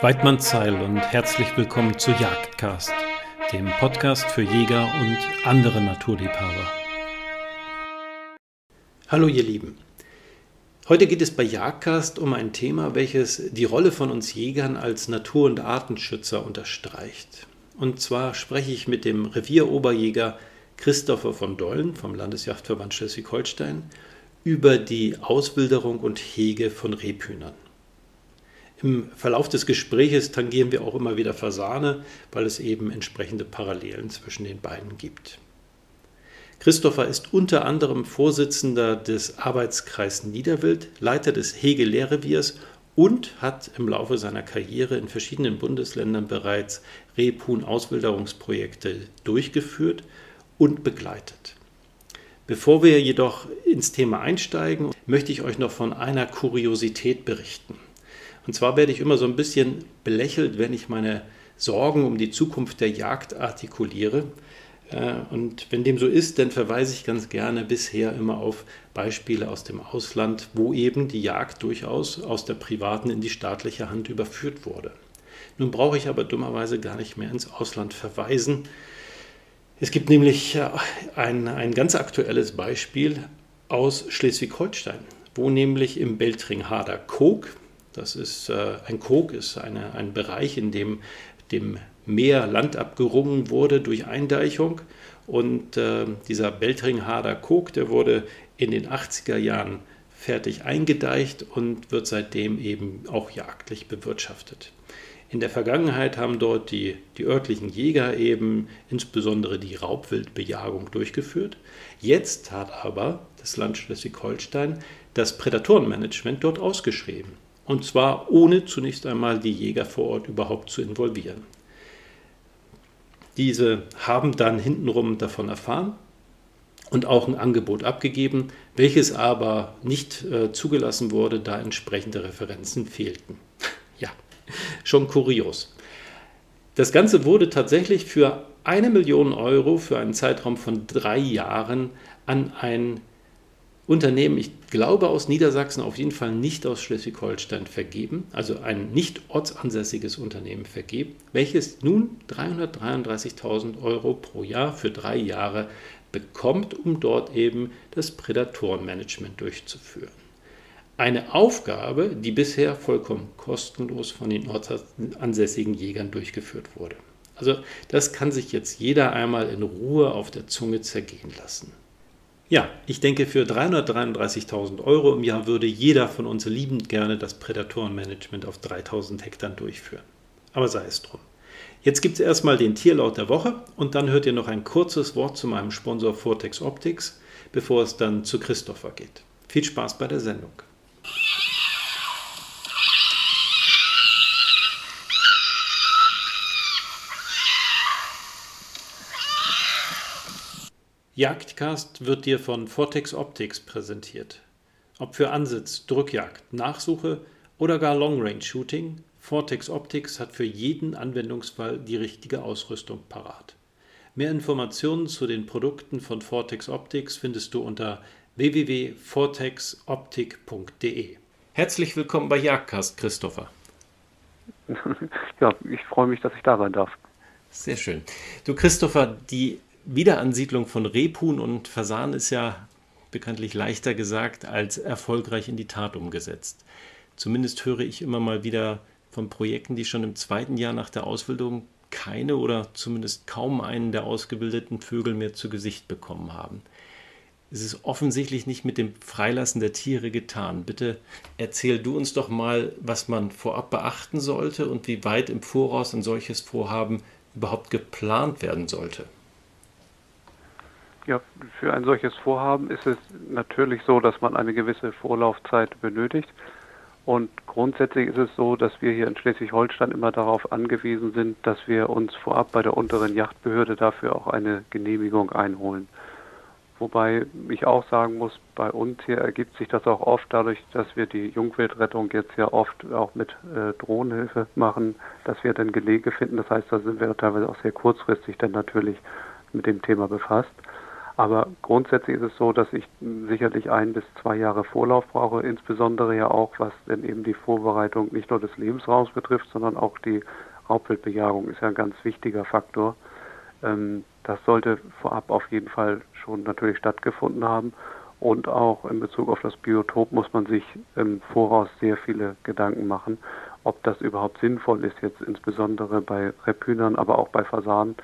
Weidmann Zeil und herzlich willkommen zu Jagdcast, dem Podcast für Jäger und andere Naturliebhaber. Hallo ihr Lieben. Heute geht es bei Jagdcast um ein Thema, welches die Rolle von uns Jägern als Natur- und Artenschützer unterstreicht. Und zwar spreche ich mit dem Revieroberjäger Christopher von Dollen vom Landesjagdverband Schleswig-Holstein über die Auswilderung und Hege von Rebhühnern. Im Verlauf des Gespräches tangieren wir auch immer wieder Fasane, weil es eben entsprechende Parallelen zwischen den beiden gibt. Christopher ist unter anderem Vorsitzender des Arbeitskreis Niederwild, Leiter des Hege-Lehrreviers und hat im Laufe seiner Karriere in verschiedenen Bundesländern bereits Rebhuhn-Auswilderungsprojekte durchgeführt und begleitet. Bevor wir jedoch ins Thema einsteigen, möchte ich euch noch von einer Kuriosität berichten. Und zwar werde ich immer so ein bisschen belächelt, wenn ich meine Sorgen um die Zukunft der Jagd artikuliere. Äh, und wenn dem so ist, dann verweise ich ganz gerne bisher immer auf Beispiele aus dem Ausland, wo eben die Jagd durchaus aus der privaten in die staatliche Hand überführt wurde. Nun brauche ich aber dummerweise gar nicht mehr ins Ausland verweisen. Es gibt nämlich äh, ein, ein ganz aktuelles Beispiel aus Schleswig-Holstein, wo nämlich im Beltringhader Kog, das ist äh, ein Kog, ist eine, ein Bereich, in dem dem Meer Land abgerungen wurde durch Eindeichung. Und äh, dieser Beltringhader Kog, der wurde in den 80er Jahren fertig eingedeicht und wird seitdem eben auch jagdlich bewirtschaftet. In der Vergangenheit haben dort die, die örtlichen Jäger eben insbesondere die Raubwildbejagung durchgeführt. Jetzt hat aber das Land Schleswig-Holstein das Prädatorenmanagement dort ausgeschrieben. Und zwar ohne zunächst einmal die Jäger vor Ort überhaupt zu involvieren. Diese haben dann hintenrum davon erfahren und auch ein Angebot abgegeben, welches aber nicht äh, zugelassen wurde, da entsprechende Referenzen fehlten. ja, schon kurios. Das Ganze wurde tatsächlich für eine Million Euro für einen Zeitraum von drei Jahren an ein Unternehmen, ich glaube aus Niedersachsen, auf jeden Fall nicht aus Schleswig-Holstein vergeben, also ein nicht ortsansässiges Unternehmen vergeben, welches nun 333.000 Euro pro Jahr für drei Jahre bekommt, um dort eben das Prädatorenmanagement durchzuführen. Eine Aufgabe, die bisher vollkommen kostenlos von den ortsansässigen Jägern durchgeführt wurde. Also das kann sich jetzt jeder einmal in Ruhe auf der Zunge zergehen lassen. Ja, ich denke, für 333.000 Euro im Jahr würde jeder von uns liebend gerne das Prädatorenmanagement auf 3000 Hektar durchführen. Aber sei es drum. Jetzt gibt es erstmal den Tierlaut der Woche und dann hört ihr noch ein kurzes Wort zu meinem Sponsor Vortex Optics, bevor es dann zu Christopher geht. Viel Spaß bei der Sendung. Jagdcast wird dir von Vortex Optics präsentiert. Ob für Ansitz, Drückjagd, Nachsuche oder gar Long Range Shooting, Vortex Optics hat für jeden Anwendungsfall die richtige Ausrüstung parat. Mehr Informationen zu den Produkten von Vortex Optics findest du unter www.vortexoptik.de. Herzlich willkommen bei Jagdcast, Christopher. Ja, ich freue mich, dass ich da sein darf. Sehr schön. Du, Christopher, die Wiederansiedlung von Rebhuhn und Fasan ist ja bekanntlich leichter gesagt als erfolgreich in die Tat umgesetzt. Zumindest höre ich immer mal wieder von Projekten, die schon im zweiten Jahr nach der Ausbildung keine oder zumindest kaum einen der ausgebildeten Vögel mehr zu Gesicht bekommen haben. Es ist offensichtlich nicht mit dem Freilassen der Tiere getan. Bitte erzähl du uns doch mal, was man vorab beachten sollte und wie weit im Voraus ein solches Vorhaben überhaupt geplant werden sollte. Ja, für ein solches Vorhaben ist es natürlich so, dass man eine gewisse Vorlaufzeit benötigt. Und grundsätzlich ist es so, dass wir hier in Schleswig-Holstein immer darauf angewiesen sind, dass wir uns vorab bei der unteren Yachtbehörde dafür auch eine Genehmigung einholen. Wobei ich auch sagen muss, bei uns hier ergibt sich das auch oft dadurch, dass wir die Jungwildrettung jetzt ja oft auch mit äh, Drohnenhilfe machen, dass wir dann Gelege finden. Das heißt, da sind wir teilweise auch sehr kurzfristig dann natürlich mit dem Thema befasst. Aber grundsätzlich ist es so, dass ich sicherlich ein bis zwei Jahre Vorlauf brauche, insbesondere ja auch, was denn eben die Vorbereitung nicht nur des Lebensraums betrifft, sondern auch die Raubwildbejagung ist ja ein ganz wichtiger Faktor. Ähm, das sollte vorab auf jeden Fall schon natürlich stattgefunden haben. Und auch in Bezug auf das Biotop muss man sich im Voraus sehr viele Gedanken machen, ob das überhaupt sinnvoll ist, jetzt insbesondere bei Rebhühnern, aber auch bei Fasanen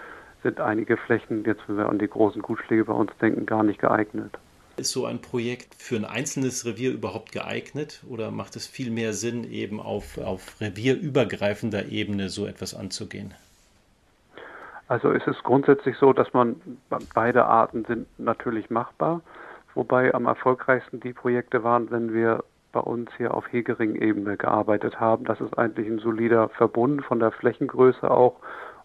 sind einige Flächen, jetzt wenn wir an die großen Gutschläge bei uns denken, gar nicht geeignet. Ist so ein Projekt für ein einzelnes Revier überhaupt geeignet oder macht es viel mehr Sinn, eben auf, auf revierübergreifender Ebene so etwas anzugehen? Also ist es grundsätzlich so, dass man beide Arten sind natürlich machbar, wobei am erfolgreichsten die Projekte waren, wenn wir bei uns hier auf Hegering-Ebene gearbeitet haben. Das ist eigentlich ein solider Verbund von der Flächengröße auch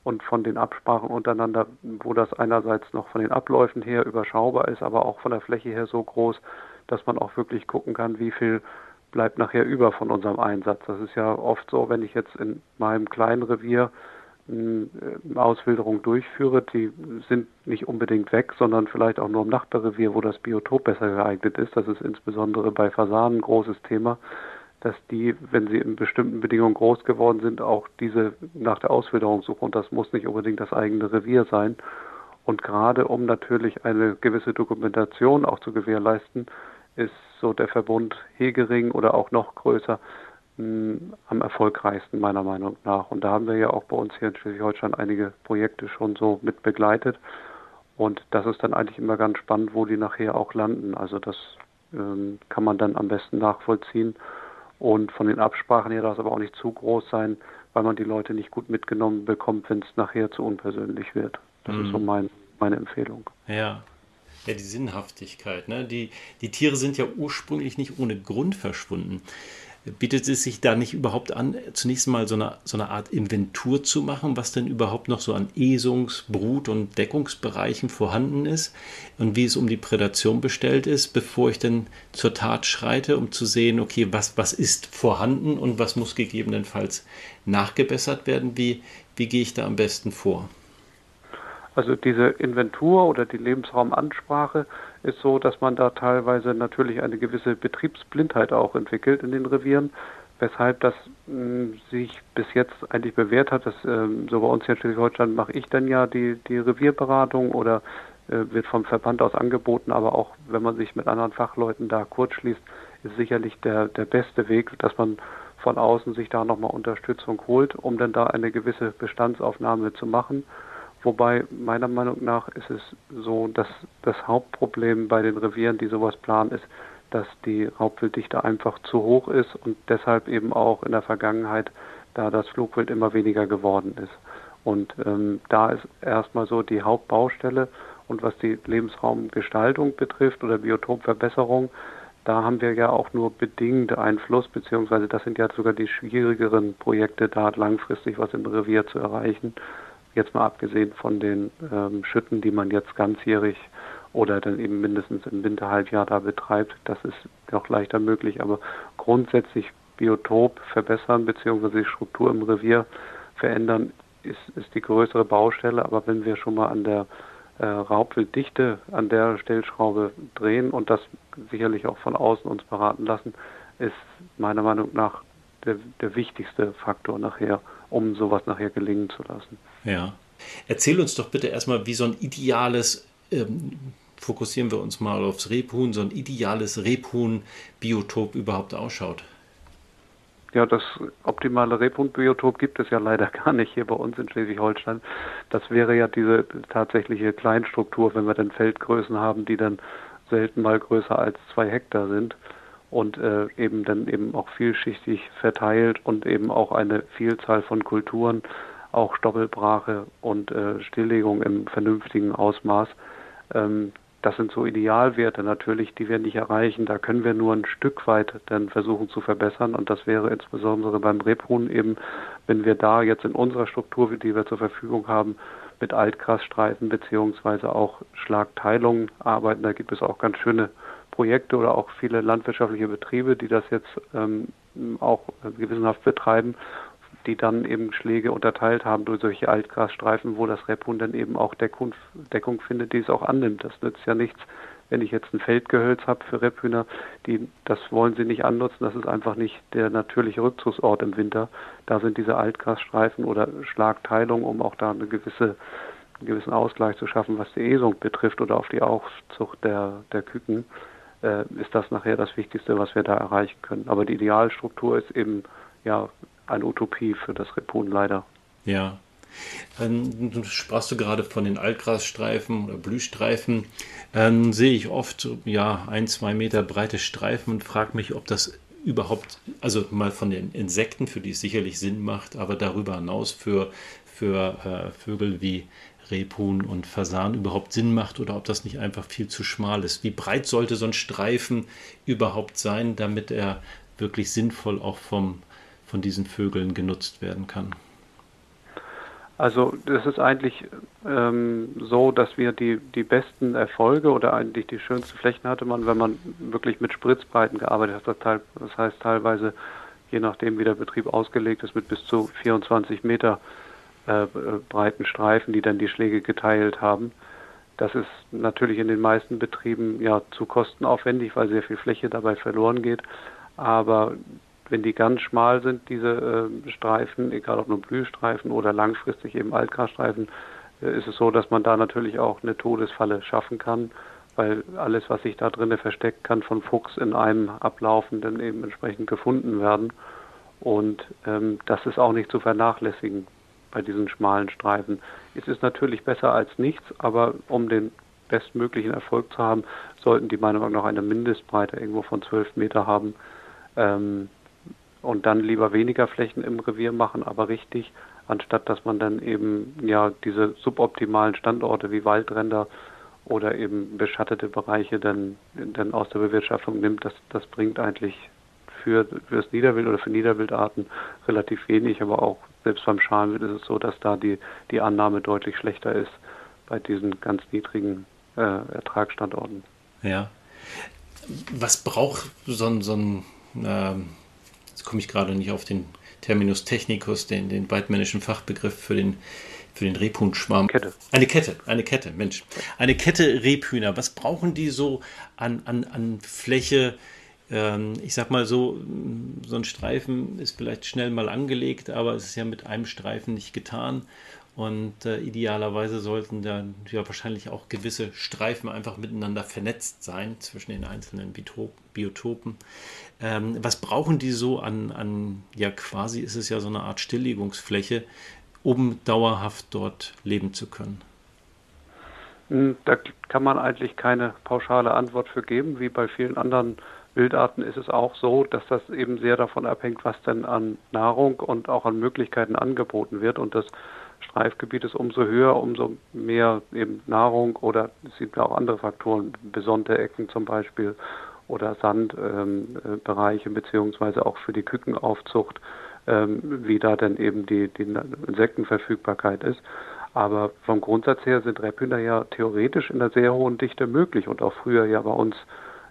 und von den Absprachen untereinander, wo das einerseits noch von den Abläufen her überschaubar ist, aber auch von der Fläche her so groß, dass man auch wirklich gucken kann, wie viel bleibt nachher über von unserem Einsatz. Das ist ja oft so, wenn ich jetzt in meinem kleinen Revier eine äh, Auswilderung durchführe, die sind nicht unbedingt weg, sondern vielleicht auch nur im Nachbarrevier, wo das Biotop besser geeignet ist. Das ist insbesondere bei Fasanen ein großes Thema dass die, wenn sie in bestimmten Bedingungen groß geworden sind, auch diese nach der Auswilderung suchen. Und das muss nicht unbedingt das eigene Revier sein. Und gerade um natürlich eine gewisse Dokumentation auch zu gewährleisten, ist so der Verbund Hegering oder auch noch größer mh, hm, am erfolgreichsten meiner Meinung nach. Und da haben wir ja auch bei uns hier in Schleswig-Holstein einige Projekte schon so mit begleitet. Und das ist dann eigentlich immer ganz spannend, wo die nachher auch landen. Also das ähm, kann man dann am besten nachvollziehen. Und von den Absprachen her darf es aber auch nicht zu groß sein, weil man die Leute nicht gut mitgenommen bekommt, wenn es nachher zu unpersönlich wird. Das mhm. ist so mein, meine Empfehlung. Ja. Ja, die Sinnhaftigkeit. Ne? Die, die Tiere sind ja ursprünglich nicht ohne Grund verschwunden bietet es sich da nicht überhaupt an, zunächst mal so eine, so eine Art Inventur zu machen, was denn überhaupt noch so an Esungs-, Brut- und Deckungsbereichen vorhanden ist und wie es um die Prädation bestellt ist, bevor ich dann zur Tat schreite, um zu sehen, okay, was, was ist vorhanden und was muss gegebenenfalls nachgebessert werden? Wie, wie gehe ich da am besten vor? Also diese Inventur oder die Lebensraumansprache ist so, dass man da teilweise natürlich eine gewisse Betriebsblindheit auch entwickelt in den Revieren, weshalb das mh, hm, sich bis jetzt eigentlich bewährt hat. Das, ähm, so bei uns hier in Schleswig-Holstein mache ich dann ja die, die Revierberatung oder äh, wird vom Verband aus angeboten, aber auch wenn man sich mit anderen Fachleuten da kurzschließt, ist sicherlich der, der beste Weg, dass man von außen sich da nochmal Unterstützung holt, um dann da eine gewisse Bestandsaufnahme zu machen Wobei meiner Meinung nach ist es so, dass das Hauptproblem bei den Revieren, die sowas planen, ist, dass die Raubwilddichte einfach zu hoch ist und deshalb eben auch in der Vergangenheit, da das Flugwild immer weniger geworden ist. Und ähm, da ist erstmal so die Hauptbaustelle. Und was die Lebensraumgestaltung betrifft oder Biotopverbesserung, da haben wir ja auch nur bedingt Einfluss, beziehungsweise das sind ja sogar die schwierigeren Projekte, da langfristig was im Revier zu erreichen. Jetzt mal abgesehen von den ähm, Schütten, die man jetzt ganzjährig oder dann eben mindestens im Winterhalbjahr da betreibt, das ist noch leichter möglich. Aber grundsätzlich Biotop verbessern bzw. die Struktur im Revier verändern, ist, ist die größere Baustelle. Aber wenn wir schon mal an der äh, Raubwilddichte an der Stellschraube drehen und das sicherlich auch von außen uns beraten lassen, ist meiner Meinung nach der, der wichtigste Faktor nachher, um sowas nachher gelingen zu lassen. Ja. Erzähl uns doch bitte erstmal, wie so ein ideales, ähm, fokussieren wir uns mal aufs Rebhuhn, so ein ideales Rebhuhn-Biotop überhaupt ausschaut. Ja, das optimale Rebhuhn-Biotop gibt es ja leider gar nicht hier bei uns in Schleswig-Holstein. Das wäre ja diese tatsächliche Kleinstruktur, wenn wir dann Feldgrößen haben, die dann selten mal größer als zwei Hektar sind und äh, eben dann eben auch vielschichtig verteilt und eben auch eine Vielzahl von Kulturen auch Stoppelbrache und äh, Stilllegung im vernünftigen Ausmaß. Ähm, das sind so Idealwerte natürlich, die wir nicht erreichen. Da können wir nur ein Stück weit dann versuchen zu verbessern. Und das wäre insbesondere beim Rebhuhn eben, wenn wir da jetzt in unserer Struktur, die wir zur Verfügung haben, mit Altgrasstreifen beziehungsweise auch Schlagteilungen arbeiten. Da gibt es auch ganz schöne Projekte oder auch viele landwirtschaftliche Betriebe, die das jetzt ähm, auch gewissenhaft betreiben die dann eben Schläge unterteilt haben durch solche Altgrasstreifen, wo das Rebhuhn dann eben auch Deckung, Deckung findet, die es auch annimmt. Das nützt ja nichts, wenn ich jetzt ein Feldgehölz habe für Rebhühner, die, das wollen sie nicht annutzen, das ist einfach nicht der natürliche Rückzugsort im Winter. Da sind diese Altgrasstreifen oder Schlagteilung, um auch da eine gewisse, einen gewissen Ausgleich zu schaffen, was die Esung betrifft oder auf die Aufzucht der, der Küken, äh, ist das nachher das Wichtigste, was wir da erreichen können. Aber die Idealstruktur ist eben ja eine Utopie für das Rebhuhn leider. Ja, ähm, sprachst du gerade von den Altgrasstreifen oder Blühstreifen. Ähm, sehe ich oft ja ein, zwei Meter breite Streifen und frage mich, ob das überhaupt, also mal von den Insekten, für die es sicherlich Sinn macht, aber darüber hinaus für, für äh, Vögel wie Rebhuhn und Fasan überhaupt Sinn macht oder ob das nicht einfach viel zu schmal ist. Wie breit sollte so ein Streifen überhaupt sein, damit er wirklich sinnvoll auch vom, von diesen Vögeln genutzt werden kann? Also das ist eigentlich ähm, so, dass wir die, die besten Erfolge oder eigentlich die schönsten Flächen hatte man, wenn man wirklich mit Spritzbreiten gearbeitet hat. Das heißt teilweise, je nachdem wie der Betrieb ausgelegt ist, mit bis zu 24 Meter äh, breiten Streifen, die dann die Schläge geteilt haben. Das ist natürlich in den meisten Betrieben ja zu kostenaufwendig, weil sehr viel Fläche dabei verloren geht. Aber wenn die ganz schmal sind, diese äh, Streifen, egal ob nur Blühstreifen oder langfristig eben Altgrasstreifen, äh, ist es so, dass man da natürlich auch eine Todesfalle schaffen kann, weil alles, was sich da drinnen versteckt, kann von Fuchs in einem ablaufen, dann eben entsprechend gefunden werden. Und ähm, das ist auch nicht zu vernachlässigen bei diesen schmalen Streifen. Es ist natürlich besser als nichts, aber um den bestmöglichen Erfolg zu haben, sollten die meiner Meinung nach eine Mindestbreite irgendwo von 12 Meter haben. Ähm, und dann lieber weniger Flächen im Revier machen, aber richtig, anstatt dass man dann eben ja diese suboptimalen Standorte wie Waldränder oder eben beschattete Bereiche dann, dann aus der Bewirtschaftung nimmt, das, das bringt eigentlich für, für das Niederwild oder für Niederwildarten relativ wenig, aber auch selbst beim Schalenwild ist es so, dass da die, die Annahme deutlich schlechter ist bei diesen ganz niedrigen äh, Ertragsstandorten. Ja. Was braucht so ein, so ein ähm jetzt komme ich gerade nicht auf den Terminus technicus, den, den weidmännischen Fachbegriff für den, für den Rebhuhnschwarm. Kette. Eine Kette, eine Kette, Mensch. Eine Kette Rebhühner. Was brauchen die so an, an, an Fläche? Ähm, ich sag mal so, so ein Streifen ist vielleicht schnell mal angelegt, aber es ist ja mit einem Streifen nicht getan. Und äh, idealerweise sollten dann ja wahrscheinlich auch gewisse Streifen einfach miteinander vernetzt sein zwischen den einzelnen Biotopen. Ähm, was brauchen die so an, an, ja quasi ist es ja so eine Art Stilllegungsfläche, um dauerhaft dort leben zu können? Hm, da kann man eigentlich keine pauschale Antwort für geben. Wie bei vielen anderen Wildarten ist es auch so, dass das eben sehr davon abhängt, was denn an Nahrung und auch an Möglichkeiten angeboten wird. Und das Streifgebiet ist umso höher, umso mehr eben Nahrung oder es gibt auch andere Faktoren, besonnte Ecken zum Beispiel oder Sandbereiche ähm, beziehungsweise auch für die Kükenaufzucht, ähm, wie da denn eben die, die Insektenverfügbarkeit ist. Aber vom Grundsatz her sind Rebhühner ja theoretisch in einer sehr hohen Dichte möglich und auch früher ja bei uns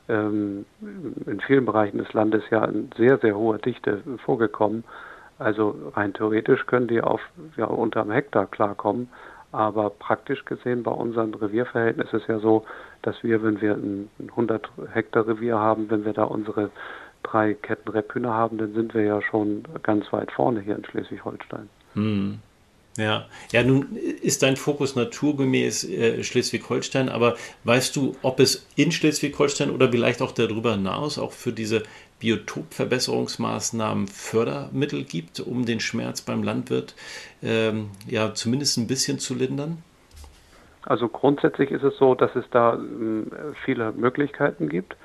ähm, in vielen Bereichen des Landes ja in sehr, sehr hoher Dichte vorgekommen. Also rein theoretisch können die auf ja, unter einem Hektar klarkommen, aber praktisch gesehen bei unseren Revierverhältnissen ist es ja so, dass wir, wenn wir ein 100 Hektar Revier haben, wenn wir da unsere drei Ketten Rebhühner haben, dann sind wir ja schon ganz weit vorne hier in Schleswig-Holstein. Hm. Ja, ja, nun ist dein Fokus naturgemäß äh, Schleswig-Holstein, aber weißt du, ob es in Schleswig-Holstein oder vielleicht auch darüber hinaus auch für diese Biotopverbesserungsmaßnahmen Fördermittel gibt, um den Schmerz beim Landwirt ähm, ja zumindest ein bisschen zu lindern? Also grundsätzlich ist es so, dass es da ähm, viele Möglichkeiten gibt.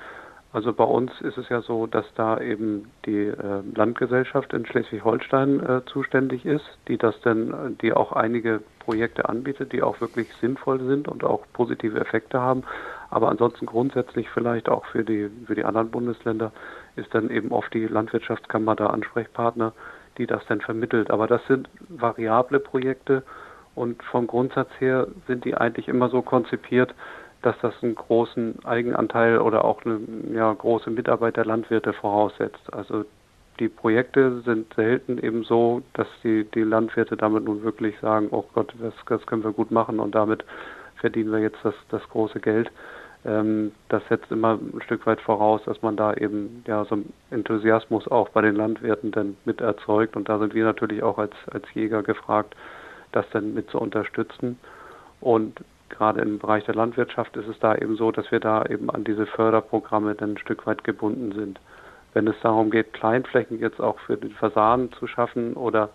Also bei uns ist es ja so, dass da eben die äh, Landgesellschaft in Schleswig-Holstein äh, zuständig ist, die das dann, die auch einige Projekte anbietet, die auch wirklich sinnvoll sind und auch positive Effekte haben. Aber ansonsten grundsätzlich vielleicht auch für die für die anderen Bundesländer ist dann eben oft die Landwirtschaftskammer da Ansprechpartner, die das dann vermittelt. Aber das sind variable Projekte und vom Grundsatz her sind die eigentlich immer so konzipiert, dass das einen großen Eigenanteil oder auch eine ja, große Mitarbeit der Landwirte voraussetzt. Also die Projekte sind selten eben so, dass die, die Landwirte damit nun wirklich sagen, oh Gott, das, das können wir gut machen und damit verdienen wir jetzt das, das große Geld. Ähm, das setzt immer ein Stück weit voraus, dass man da eben ja so einen Enthusiasmus auch bei den Landwirten dann mit erzeugt und da sind wir natürlich auch als, als Jäger gefragt, das dann mit zu unterstützen. Und gerade im Bereich der Landwirtschaft ist es da eben so, dass wir da eben an diese Förderprogramme dann ein Stück weit gebunden sind. Wenn es darum geht, Kleinflächen jetzt auch für den Fasan zu schaffen oder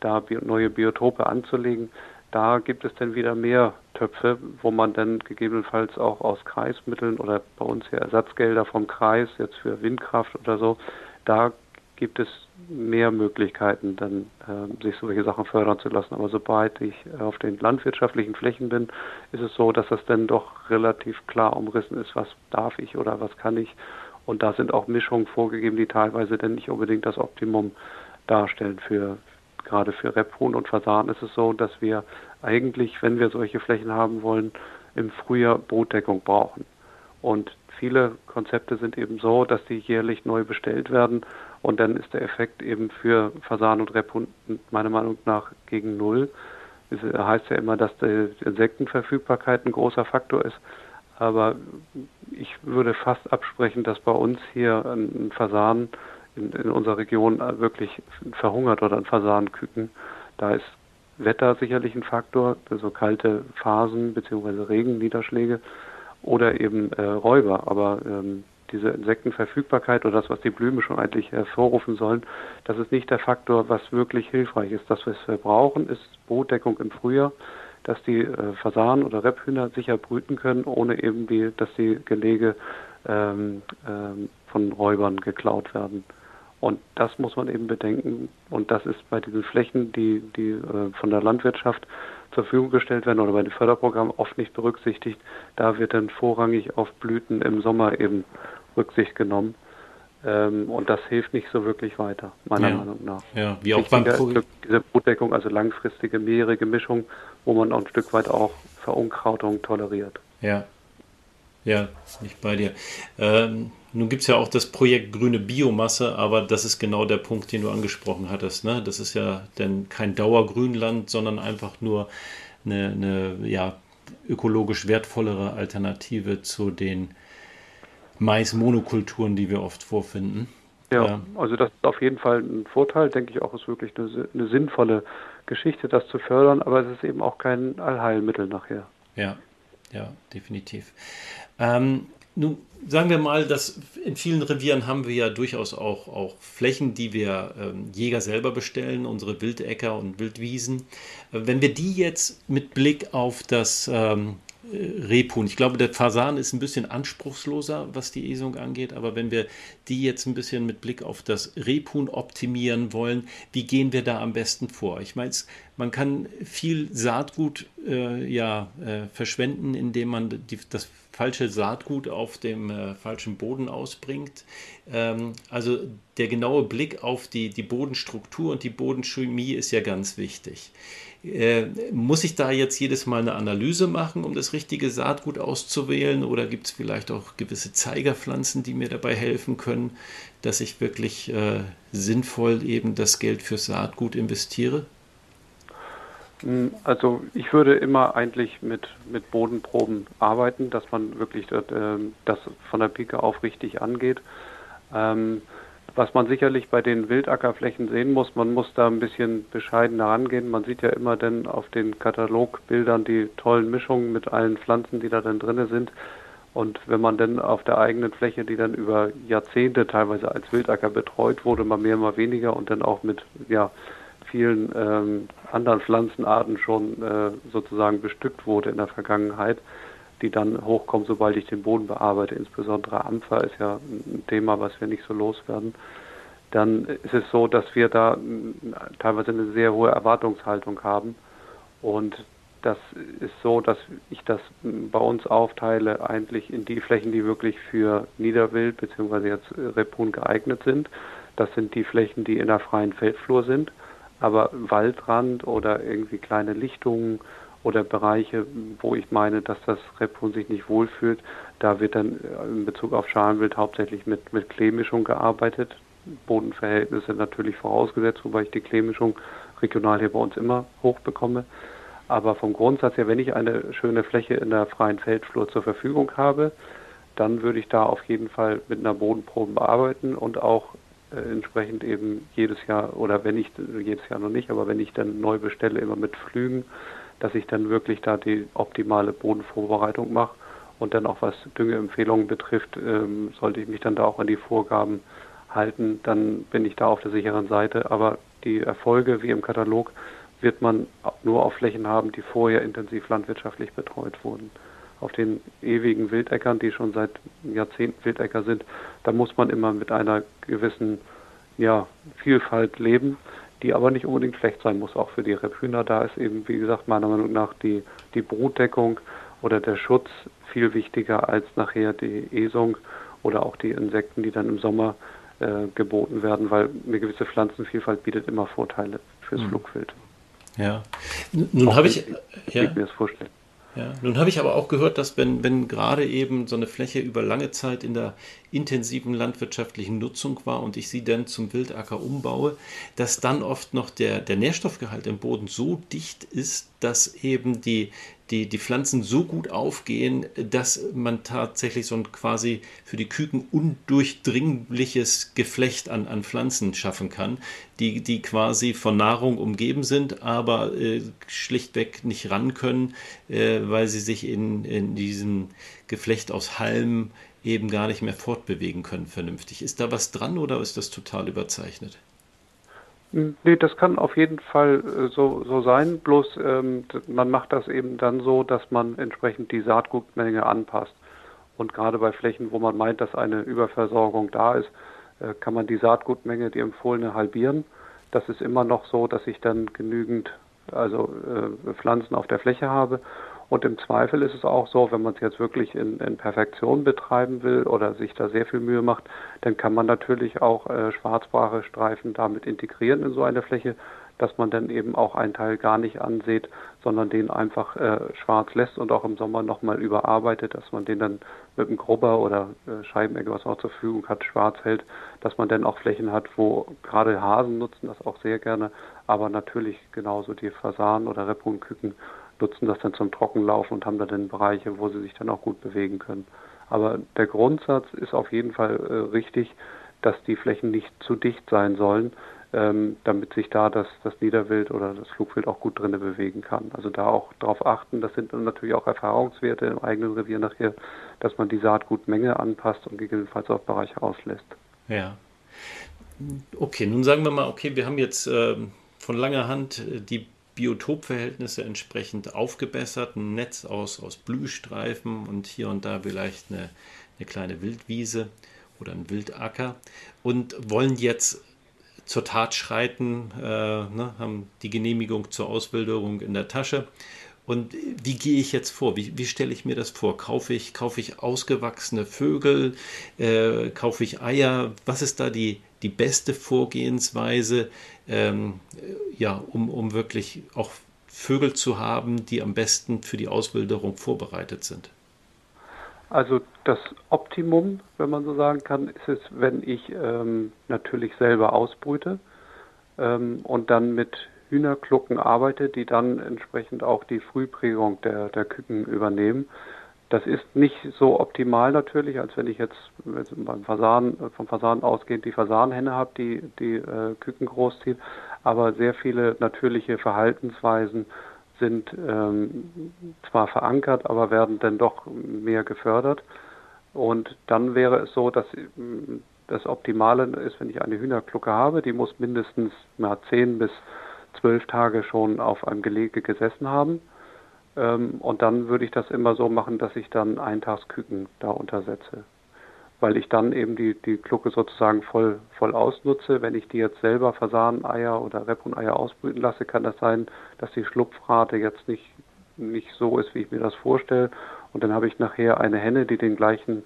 da neue Biotope anzulegen, da gibt es dann wieder mehr Töpfe, wo man dann gegebenenfalls auch aus Kreismitteln oder bei uns hier Ersatzgelder vom Kreis, jetzt für Windkraft oder so, da gibt es mehr Möglichkeiten, dann äh, sich solche Sachen fördern zu lassen. Aber sobald ich auf den landwirtschaftlichen Flächen bin, ist es so, dass das dann doch relativ klar umrissen ist, was darf ich oder was kann ich. Und da sind auch Mischungen vorgegeben, die teilweise dann nicht unbedingt das Optimum darstellen. Für, gerade für Rebhuhn und Fasan ist es so, dass wir eigentlich, wenn wir solche Flächen haben wollen, im Frühjahr Brutdeckung brauchen. Und viele Konzepte sind eben so, dass die jährlich neu bestellt werden und dann ist der Effekt eben für Fasan und Rebhuhn meiner Meinung nach gegen Null. Es heißt ja immer, dass die Insektenverfügbarkeit ein großer Faktor ist. Aber ich würde fast absprechen, dass bei uns hier ein Fasan in, in unserer Region wirklich verhungert oder ein Fasanküken. Da ist Wetter sicherlich ein Faktor, also kalte Phasen bzw. Regenniederschläge oder eben äh, Räuber. Aber ähm, diese Insektenverfügbarkeit oder das, was die Blüme schon eigentlich hervorrufen sollen, das ist nicht der Faktor, was wirklich hilfreich ist. Das, was wir brauchen, ist Brutdeckung im Frühjahr, dass die äh, Fasanen oder Rebhühner sicher brüten können, ohne eben, wie, dass die Gelege ähm, ähm, von Räubern geklaut werden. Und das muss man eben bedenken. Und das ist bei diesen Flächen, die, die äh, von der Landwirtschaft zur Verfügung gestellt werden oder bei den Förderprogrammen oft nicht berücksichtigt. Da wird dann vorrangig auf Blüten im Sommer eben Rücksicht genommen. Ähm, und das hilft nicht so wirklich weiter, meiner ja. Meinung nach. Ja, wie auch beim Pro diese Brutdeckung, also langfristige, mehrjährige Mischung, wo man auch ein Stück weit auch Verunkrautung toleriert. Ja, ja, nicht bei dir. Ähm, nun gibt es ja auch das Projekt Grüne Biomasse, aber das ist genau der Punkt, den du angesprochen hattest. Ne? Das ist ja dann kein Dauergrünland, sondern einfach nur eine, eine ja, ökologisch wertvollere Alternative zu den Mais-Monokulturen, die wir oft vorfinden. Ja, ja, also das ist auf jeden Fall ein Vorteil, denke ich auch, ist wirklich eine, eine sinnvolle Geschichte, das zu fördern, aber es ist eben auch kein Allheilmittel nachher. Ja, ja, definitiv. Ähm, nun sagen wir mal, dass in vielen Revieren haben wir ja durchaus auch, auch Flächen, die wir ähm, Jäger selber bestellen, unsere Wildäcker und Wildwiesen. Äh, wenn wir die jetzt mit Blick auf das ähm, äh, Rebhuhn. Ich glaube, der Fasan ist ein bisschen anspruchsloser, was die Esung angeht, aber wenn wir die jetzt ein bisschen mit Blick auf das Rebhuhn optimieren wollen, wie gehen wir da am besten vor? Ich meine, man kann viel Saatgut äh, ja, äh, verschwenden, indem man die, das falsche Saatgut auf dem äh, falschen Boden ausbringt. Ähm, also der genaue Blick auf die, die Bodenstruktur und die Bodenchemie ist ja ganz wichtig. Äh, muss ich da jetzt jedes Mal eine Analyse machen, um das richtige Saatgut auszuwählen? Oder gibt es vielleicht auch gewisse Zeigerpflanzen, die mir dabei helfen können, dass ich wirklich äh, sinnvoll eben das Geld für Saatgut investiere? Hm, also ich würde immer eigentlich mit, mit Bodenproben arbeiten, dass man wirklich das, äh, das von der Pike auf richtig angeht. Ähm, was man sicherlich bei den Wildackerflächen sehen muss, man muss da ein bisschen bescheidener rangehen. Man sieht ja immer dann auf den Katalogbildern die tollen Mischungen mit allen Pflanzen, die da dann drin sind. Und wenn man dann auf der eigenen Fläche, die dann über Jahrzehnte teilweise als Wildacker betreut wurde, mal mehr, mal weniger und dann auch mit ja, vielen ähm, anderen Pflanzenarten schon äh, sozusagen bestückt wurde in der Vergangenheit, die dann hochkommen, sobald ich den Boden bearbeite. Insbesondere Ampfer ist ja ein Thema, was wir nicht so loswerden. Dann ist es so, dass wir da teilweise eine sehr hohe Erwartungshaltung haben. Und das ist so, dass ich das bei uns aufteile eigentlich in die Flächen, die wirklich für Niederwild bzw. jetzt Rebhuhn geeignet sind. Das sind die Flächen, die in der freien Feldflur sind. Aber Waldrand oder irgendwie kleine Lichtungen oder Bereiche, wo ich meine, dass das Rebhuhn sich nicht wohlfühlt, da wird dann in Bezug auf Schalenwild hauptsächlich mit, mit Kleemischung gearbeitet. Bodenverhältnisse natürlich vorausgesetzt, wobei ich die Kleemischung regional hier bei uns immer hoch bekomme. Aber vom Grundsatz her, wenn ich eine schöne Fläche in der freien Feldflur zur Verfügung habe, dann würde ich da auf jeden Fall mit einer Bodenprobe bearbeiten und auch äh, entsprechend eben jedes Jahr oder wenn ich jedes Jahr noch nicht, aber wenn ich dann neu bestelle, immer mit Flügen, dass ich dann wirklich da die optimale Bodenvorbereitung mache und dann auch was Düngeempfehlungen betrifft, ähm, sollte ich mich dann da auch an die Vorgaben halten, dann bin ich da auf der sicheren Seite. Aber die Erfolge wie im Katalog wird man nur auf Flächen haben, die vorher intensiv landwirtschaftlich betreut wurden. Auf den ewigen Wildäckern, die schon seit Jahrzehnten Wildäcker sind, da muss man immer mit einer gewissen ja, Vielfalt leben, die aber nicht unbedingt schlecht sein muss, auch für die Rebhühner. Da ist eben, wie gesagt, meiner Meinung nach die, die Brutdeckung oder der Schutz viel wichtiger als nachher die Esung oder auch die Insekten, die dann im Sommer äh, geboten werden, weil eine gewisse Pflanzenvielfalt bietet immer Vorteile fürs mhm. Flugwild. Ja. Nun habe ich. Ja. Ich mir das vorstellen. Ja, nun habe ich aber auch gehört, dass wenn, wenn gerade eben so eine Fläche über lange Zeit in der intensiven landwirtschaftlichen Nutzung war und ich sie dann zum Wildacker umbaue, dass dann oft noch der, der Nährstoffgehalt im Boden so dicht ist, dass eben die, die, die Pflanzen so gut aufgehen, dass man tatsächlich so ein quasi für die Küken undurchdringliches Geflecht an, an Pflanzen schaffen kann, die, die quasi von Nahrung umgeben sind, aber äh, schlichtweg nicht ran können, äh, weil sie sich in, in diesem Geflecht aus Halm eben gar nicht mehr fortbewegen können vernünftig. Ist da was dran oder ist das total überzeichnet? Nee, das kann auf jeden Fall äh, so, so sein, bloß ähm, man macht das eben dann so, dass man entsprechend die Saatgutmenge anpasst. Und gerade bei Flächen, wo man meint, dass eine Überversorgung da ist, äh, kann man die Saatgutmenge, die empfohlene, halbieren. Das ist immer noch so, dass ich dann genügend also äh, Pflanzen auf der Fläche habe und im Zweifel ist es auch so, wenn man es jetzt wirklich in, in, Perfektion betreiben will oder sich da sehr viel Mühe macht, dann kann man natürlich auch äh, schwarzbare Streifen damit integrieren in so eine Fläche, dass man dann eben auch einen Teil gar nicht ansieht, sondern den einfach äh, schwarz lässt und auch im Sommer nochmal überarbeitet, dass man den dann mit einem Grubber oder äh, Scheibenecke, was auch zur Verfügung hat, schwarz hält, dass man dann auch Flächen hat, wo gerade Hasen nutzen das auch sehr gerne, aber natürlich genauso die Fasanen oder Rebhuhnküken nutzen das dann zum Trockenlaufen und haben da dann Bereiche, wo sie sich dann auch gut bewegen können. Aber der Grundsatz ist auf jeden Fall äh, richtig, dass die Flächen nicht zu dicht sein sollen, ähm, damit sich da das, das Niederwild oder das Flugwild auch gut drinnen bewegen kann. Also da auch darauf achten, das sind natürlich auch Erfahrungswerte im eigenen Revier nachher, dass man die Saatgutmenge anpasst und gegebenenfalls auch Bereiche auslässt. Ja. Okay, nun sagen wir mal, okay, wir haben jetzt äh, von langer Hand äh, die Biotopverhältnisse entsprechend aufgebessert, ein Netz aus, aus Blühstreifen und hier und da vielleicht eine, eine kleine Wildwiese oder ein Wildacker und wollen jetzt zur Tat schreiten, äh, ne, haben die Genehmigung zur Auswilderung in der Tasche. Und wie gehe ich jetzt vor? Wie, wie stelle ich mir das vor? Kaufe ich, kaufe ich ausgewachsene Vögel? Äh, kaufe ich Eier? Was ist da die, die beste Vorgehensweise, ähm, ja, um, um wirklich auch Vögel zu haben, die am besten für die Auswilderung vorbereitet sind? Also das Optimum, wenn man so sagen kann, ist es, wenn ich ähm, natürlich selber ausbrüte ähm, und dann mit Hühnerklucken arbeite, die dann entsprechend auch die Frühprägung der, der Küken übernehmen. Das ist nicht so optimal natürlich, als wenn ich jetzt beim Fasan, vom Fasan ausgehend die Fasanhenne habe, die die äh, Küken großzieht, aber sehr viele natürliche Verhaltensweisen sind ähm, zwar verankert, aber werden dann doch mehr gefördert. Und dann wäre es so, dass ähm, das Optimale ist, wenn ich eine Hühnerklucke habe, die muss mindestens mal zehn bis zwölf Tage schon auf einem Gelege gesessen haben. Ähm, und dann würde ich das immer so machen, dass ich dann Eintagsküken da untersetze. Weil ich dann eben die, die Glucke sozusagen voll, voll ausnutze. Wenn ich die jetzt selber Fasaneier oder Rebhuhneier ausbrüten lasse, kann das sein, dass die Schlupfrate jetzt nicht, nicht so ist, wie ich mir das vorstelle. Und dann habe ich nachher eine Henne, die den gleichen,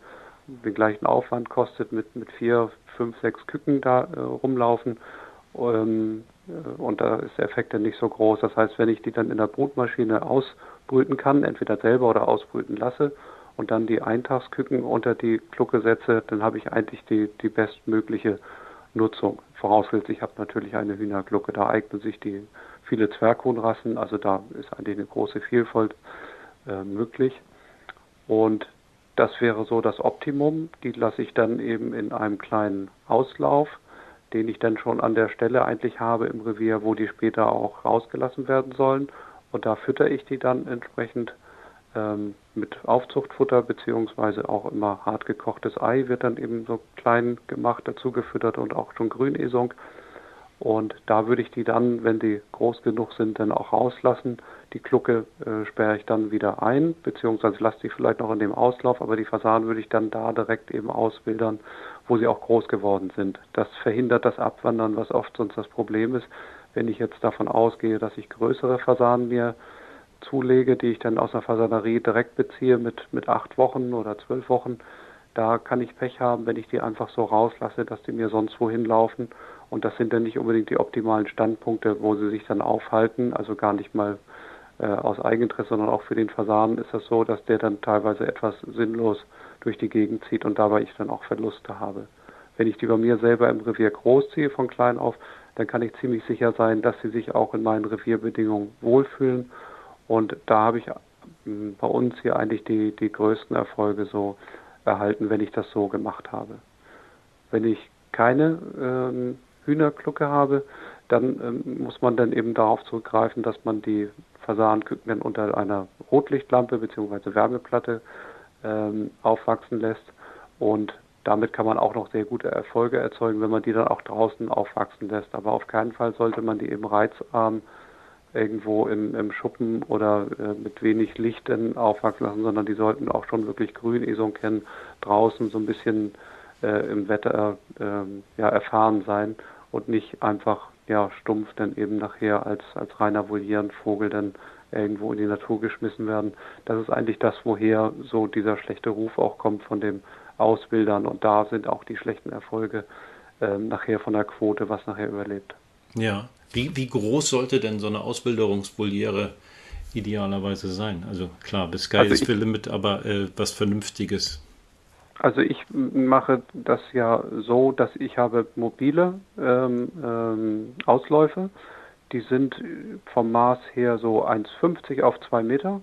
den gleichen Aufwand kostet, mit, mit vier, fünf, sechs Küken da äh, rumlaufen. Ähm, äh, und da ist der Effekt dann nicht so groß. Das heißt, wenn ich die dann in der Brutmaschine ausbrüten kann, entweder selber oder ausbrüten lasse und dann die Eintagsküken unter die Glucke setze, dann habe ich eigentlich die, die bestmögliche Nutzung. Vorausgesetzt, ich habe natürlich eine Hühnerglucke. Da eignen sich die viele Zwerghuhnrassen, also da ist eigentlich eine große Vielfalt äh, möglich. Und das wäre so das Optimum. Die lasse ich dann eben in einem kleinen Auslauf, den ich dann schon an der Stelle eigentlich habe im Revier, wo die später auch rausgelassen werden sollen. Und da fütter ich die dann entsprechend ähm, mit Aufzuchtfutter beziehungsweise auch immer hart gekochtes Ei wird dann eben so klein gemacht dazu gefüttert und auch schon Grünesung. Und da würde ich die dann, wenn die groß genug sind, dann auch rauslassen. Die Glucke äh, sperre ich dann wieder ein, beziehungsweise lasse die vielleicht noch in dem Auslauf, aber die Fasanen würde ich dann da direkt eben ausbildern, wo sie auch groß geworden sind. Das verhindert das Abwandern, was oft sonst das Problem ist. Wenn ich jetzt davon ausgehe, dass ich größere Fasanen mir zulege, die ich dann aus der Fasanerie direkt beziehe mit, mit acht Wochen oder zwölf Wochen, da kann ich Pech haben, wenn ich die einfach so rauslasse, dass die mir sonst wohin laufen und das sind dann nicht unbedingt die optimalen Standpunkte, wo sie sich dann aufhalten. Also gar nicht mal äh, aus Eigeninteresse, sondern auch für den Fasan ist das so, dass der dann teilweise etwas sinnlos durch die Gegend zieht und dabei ich dann auch Verluste habe. Wenn ich die bei mir selber im Revier großziehe von klein auf, dann kann ich ziemlich sicher sein, dass sie sich auch in meinen Revierbedingungen wohlfühlen. Und da habe ich ähm, bei uns hier eigentlich die, die größten Erfolge so erhalten, wenn ich das so gemacht habe. Wenn ich keine ähm, Hühnerglucke habe, dann ähm, muss man dann eben darauf zurückgreifen, dass man die Fasanenküken dann unter einer Rotlichtlampe bzw. Wärmeplatte ähm, aufwachsen lässt und damit kann man auch noch sehr gute Erfolge erzeugen, wenn man die dann auch draußen aufwachsen lässt. Aber auf keinen Fall sollte man die eben reizarm irgendwo im, im Schuppen oder äh, mit wenig Licht dann aufwachsen lassen, sondern die sollten auch schon wirklich Grünesung kennen, draußen so ein bisschen äh, im Wetter äh, ja, erfahren sein und nicht einfach ja, stumpf dann eben nachher als, als reiner Volierenvogel dann irgendwo in die Natur geschmissen werden. Das ist eigentlich das, woher so dieser schlechte Ruf auch kommt von dem Ausbildern und da sind auch die schlechten Erfolge äh, nachher von der Quote, was nachher überlebt. Ja, wie, wie groß sollte denn so eine Ausbilderungsvoliere idealerweise sein? Also klar, bis Sky also ist the Limit, aber äh, was Vernünftiges. Also ich mache das ja so, dass ich habe mobile ähm, ähm, Ausläufe. Die sind vom Maß her so 1,50 auf 2 Meter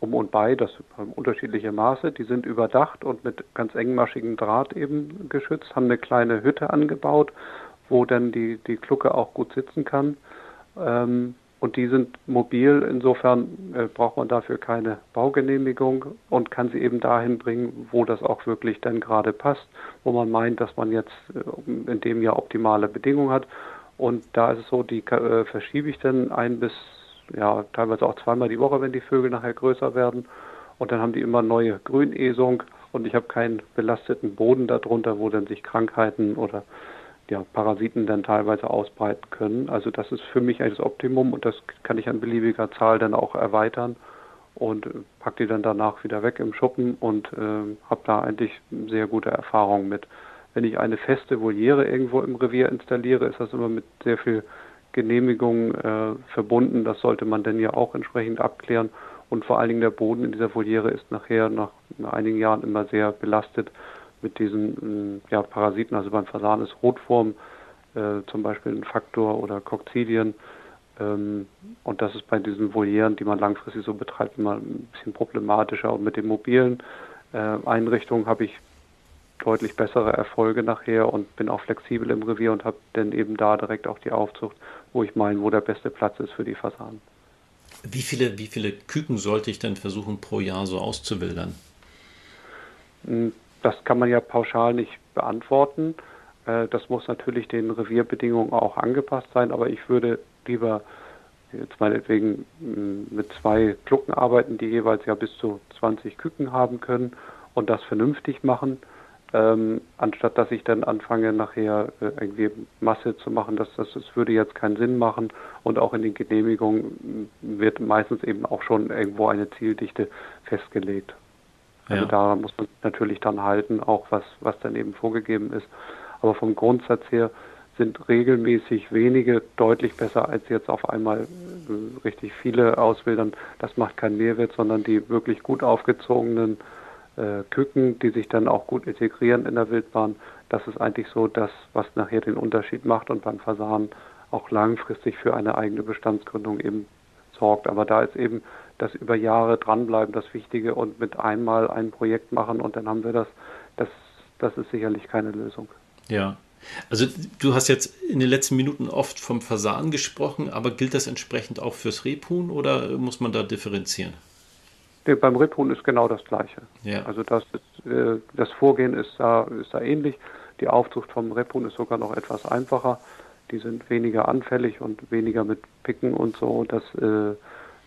um und bei, das haben unterschiedliche Maße. Die sind überdacht und mit ganz engmaschigem Draht eben geschützt, haben eine kleine Hütte angebaut, wo dann die, die Glucke auch gut sitzen kann. Ähm, und die sind mobil, insofern äh, braucht man dafür keine Baugenehmigung und kann sie eben dahin bringen, wo das auch wirklich dann gerade passt, wo man meint, dass man jetzt äh, in dem Jahr optimale Bedingungen hat. Und da ist es so, die äh, verschiebe ich dann ein bis, ja, teilweise auch zweimal die Woche, wenn die Vögel nachher größer werden. Und dann haben die immer neue Grünesung und ich habe keinen belasteten Boden darunter, wo dann sich Krankheiten oder ja, Parasiten dann teilweise ausbreiten können. Also das ist für mich eigentlich das Optimum und das kann ich an beliebiger Zahl dann auch erweitern und packe die dann danach wieder weg im Schuppen und äh, habe da eigentlich sehr gute Erfahrungen mit. Wenn ich eine feste Voliere irgendwo im Revier installiere, ist das immer mit sehr viel Genehmigung äh, verbunden. Das sollte man dann ja auch entsprechend abklären. Und vor allen Dingen der Boden in dieser Voliere ist nachher nach einigen Jahren immer sehr belastet mit diesen äh, ja, Parasiten. Also beim Fasan ist Rotform äh, zum Beispiel ein Faktor oder Kokzidien. Ähm, und das ist bei diesen Volieren, die man langfristig so betreibt, immer ein bisschen problematischer. Und mit den mobilen äh, Einrichtungen habe ich deutlich bessere Erfolge nachher und bin auch flexibel im Revier und habe dann eben da direkt auch die Aufzucht, wo ich meine, wo der beste Platz ist für die Fasanen. Wie viele, wie viele Küken sollte ich denn versuchen pro Jahr so auszuwildern? Hm, das kann man ja pauschal nicht beantworten. Äh, das muss natürlich den Revierbedingungen auch angepasst sein, aber ich würde lieber jetzt meinetwegen mm, mit zwei Glucken arbeiten, die jeweils ja bis zu 20 Küken haben können und das vernünftig machen, ähm, anstatt dass ich dann anfange, nachher äh, irgendwie Masse zu machen. Das, das, das würde jetzt keinen Sinn machen und auch in den Genehmigungen wird meistens eben auch schon irgendwo eine Zieldichte festgelegt. Also ja. da muss man natürlich dann halten, auch was, was dann eben vorgegeben ist. Aber vom Grundsatz her sind regelmäßig wenige deutlich besser als jetzt auf einmal äh, richtig viele auswildern. Das macht keinen Mehrwert, sondern die wirklich gut aufgezogenen Küken, die sich dann auch gut integrieren in der Wildbahn. Das ist eigentlich so das, was nachher den Unterschied macht und beim Fasan auch langfristig für eine eigene Bestandsgründung eben sorgt. Aber da ist eben das über Jahre dranbleiben das Wichtige und mit einmal ein Projekt machen und dann haben wir das, das, das ist sicherlich keine Lösung. Ja. Also du hast jetzt in den letzten Minuten oft vom Fasan gesprochen, aber gilt das entsprechend auch fürs Rebhuhn oder muss man da differenzieren? Beim Rebhuhn ist genau das Gleiche. Ja. Also das, ist, äh, das Vorgehen ist da, ist da ähnlich. Die Aufzucht vom Rebhuhn ist sogar noch etwas einfacher. Die sind weniger anfällig und weniger mit Picken und so. Das, äh,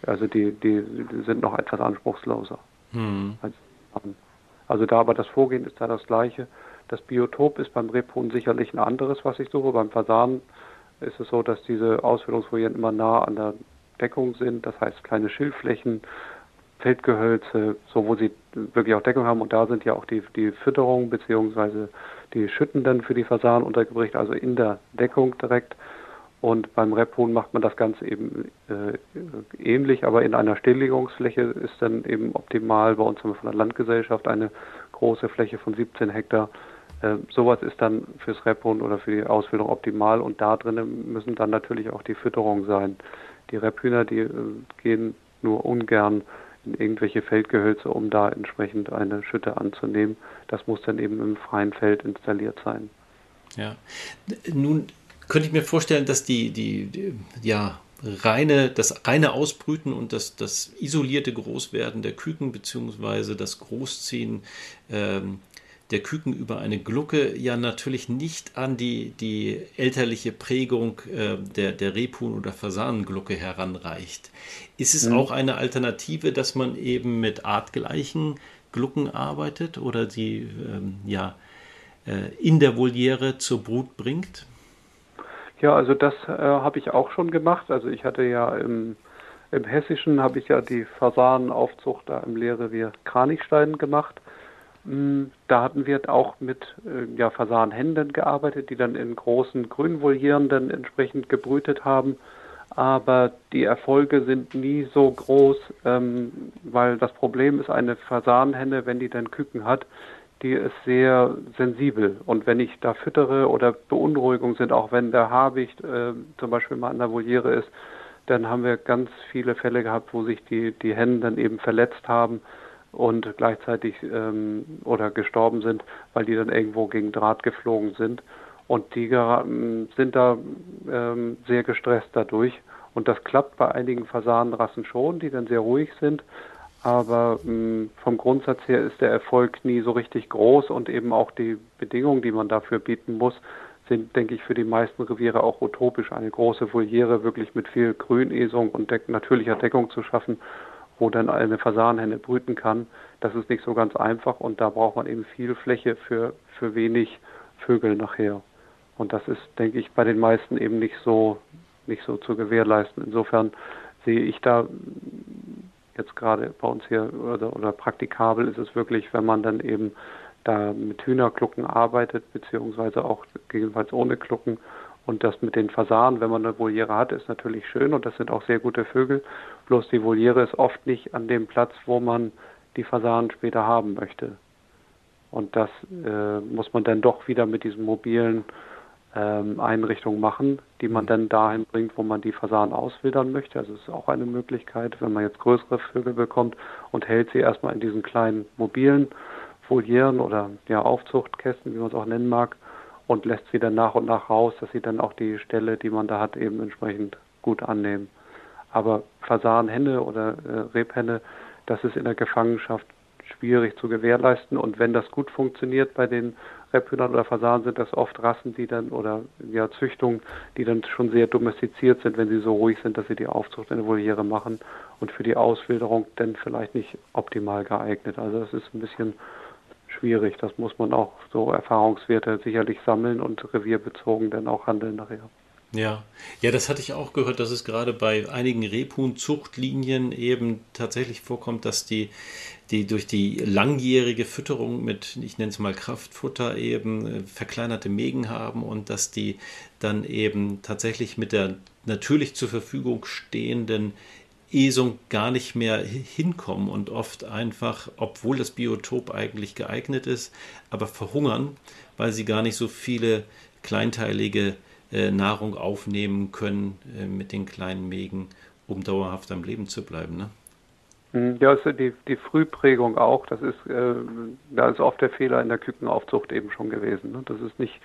also die, die, sind noch etwas anspruchsloser. Hm. Also da aber das Vorgehen ist da das gleiche. Das Biotop ist beim Rebhuhn sicherlich ein anderes, was ich suche. Beim Fasan ist es so, dass diese Ausführungsfolieren immer nah an der Deckung sind. Das heißt kleine Schilfflächen, Feldgehölze, so wo sie wirklich auch Deckung haben. Und da sind ja auch die, die Fütterung beziehungsweise die Schütten dann für die Fasanen untergebracht, also in der Deckung direkt. Und beim Rebhuhn macht man das Ganze eben äh, ähnlich, aber in einer Stilllegungsfläche ist dann eben optimal. Bei uns haben wir von der Landgesellschaft eine große Fläche von 17 Hektar. Äh, sowas ist dann fürs Rebhuhn oder für die Ausbildung optimal und da drinnen müssen dann natürlich auch die Fütterungen sein. Die Rebhühner, die äh, gehen nur ungern irgendwelche Feldgehölze, um da entsprechend eine Schütte anzunehmen. Das muss dann eben im freien Feld installiert sein. Ja, nun könnte ich mir vorstellen, dass die, die, die ja, reine, das reine Ausbrüten und das, das isolierte Großwerden der Küken beziehungsweise das Großziehen ähm, der Küken über eine Glucke ja natürlich nicht an die, die elterliche Prägung äh, der, der Rebhuhn- oder Fasanenglucke heranreicht. Ist es mhm. auch eine Alternative, dass man eben mit artgleichen Glucken arbeitet oder sie ähm, ja, äh, in der Voliere zur Brut bringt? Ja, also das äh, habe ich auch schon gemacht. Also ich hatte ja im, im Hessischen habe ich ja die Fasanenaufzucht da im Lehrrevier Kranichstein gemacht. Hm, da hatten wir auch mit äh, ja, Fasanhänden gearbeitet, die dann in großen Grünvolieren dann entsprechend gebrütet haben. Aber die Erfolge sind nie so groß, ähm, weil das Problem ist, eine Fasanhenne, wenn die dann Küken hat, die ist sehr sensibel. Und wenn ich da füttere oder Beunruhigung sind, auch wenn der Habicht äh, zum Beispiel mal an der Voliere ist, dann haben wir ganz viele Fälle gehabt, wo sich die, die Hennen dann eben verletzt haben und gleichzeitig ähm, oder gestorben sind, weil die dann irgendwo gegen Draht geflogen sind. Und die sind da ähm, sehr gestresst dadurch. Und das klappt bei einigen Fasanenrassen schon, die dann sehr ruhig sind. Aber ähm, vom Grundsatz her ist der Erfolg nie so richtig groß und eben auch die Bedingungen, die man dafür bieten muss, sind, denke ich, für die meisten Reviere auch utopisch. Eine große Voliere wirklich mit viel Grünesung und deck natürlicher Deckung zu schaffen wo dann eine Fasanhenne brüten kann. Das ist nicht so ganz einfach und da braucht man eben viel Fläche für, für wenig Vögel nachher. Und das ist, denke ich, bei den meisten eben nicht so, nicht so zu gewährleisten. Insofern sehe ich da jetzt gerade bei uns hier oder, oder praktikabel ist es wirklich, wenn man dann eben da mit Hühnerglucken arbeitet, beziehungsweise auch gegebenenfalls ohne Glucken und das mit den Fasanen, wenn man eine Voliere hat, ist natürlich schön und das sind auch sehr gute Vögel. Bloß die Voliere ist oft nicht an dem Platz, wo man die Fasanen später haben möchte. Und das äh, muss man dann doch wieder mit diesen mobilen ähm, Einrichtungen machen, die man dann dahin bringt, wo man die Fasanen auswildern möchte. Also es ist auch eine Möglichkeit, wenn man jetzt größere Vögel bekommt und hält sie erstmal in diesen kleinen mobilen Volieren oder ja, Aufzuchtkästen, wie man es auch nennen mag, und lässt sie dann nach und nach raus, dass sie dann auch die Stelle, die man da hat, eben entsprechend gut annehmen. Aber Fasanhenne oder äh, Rebhenne, das ist in der Gefangenschaft schwierig zu gewährleisten. Und wenn das gut funktioniert bei den Rebhühnern oder Fasanen, sind das oft Rassen, die dann oder ja Züchtungen, die dann schon sehr domestiziert sind, wenn sie so ruhig sind, dass sie die Aufzucht in der Voliere machen und für die Auswilderung dann vielleicht nicht optimal geeignet. Also das ist ein bisschen schwierig. Das muss man auch so Erfahrungswerte sicherlich sammeln und revierbezogen dann auch handeln nachher. Ja, ja, das hatte ich auch gehört, dass es gerade bei einigen Rebhuhn-Zuchtlinien eben tatsächlich vorkommt, dass die, die durch die langjährige Fütterung mit, ich nenne es mal Kraftfutter eben, äh, verkleinerte Mägen haben und dass die dann eben tatsächlich mit der natürlich zur Verfügung stehenden Esung gar nicht mehr hinkommen und oft einfach, obwohl das Biotop eigentlich geeignet ist, aber verhungern, weil sie gar nicht so viele kleinteilige Nahrung aufnehmen können äh, mit den kleinen Mägen, um dauerhaft am Leben zu bleiben. Ne? Hm, ja, also die, die Frühprägung auch, das ist, äh, da ist oft der Fehler in der Kükenaufzucht eben schon gewesen. Ne? Das ist nicht,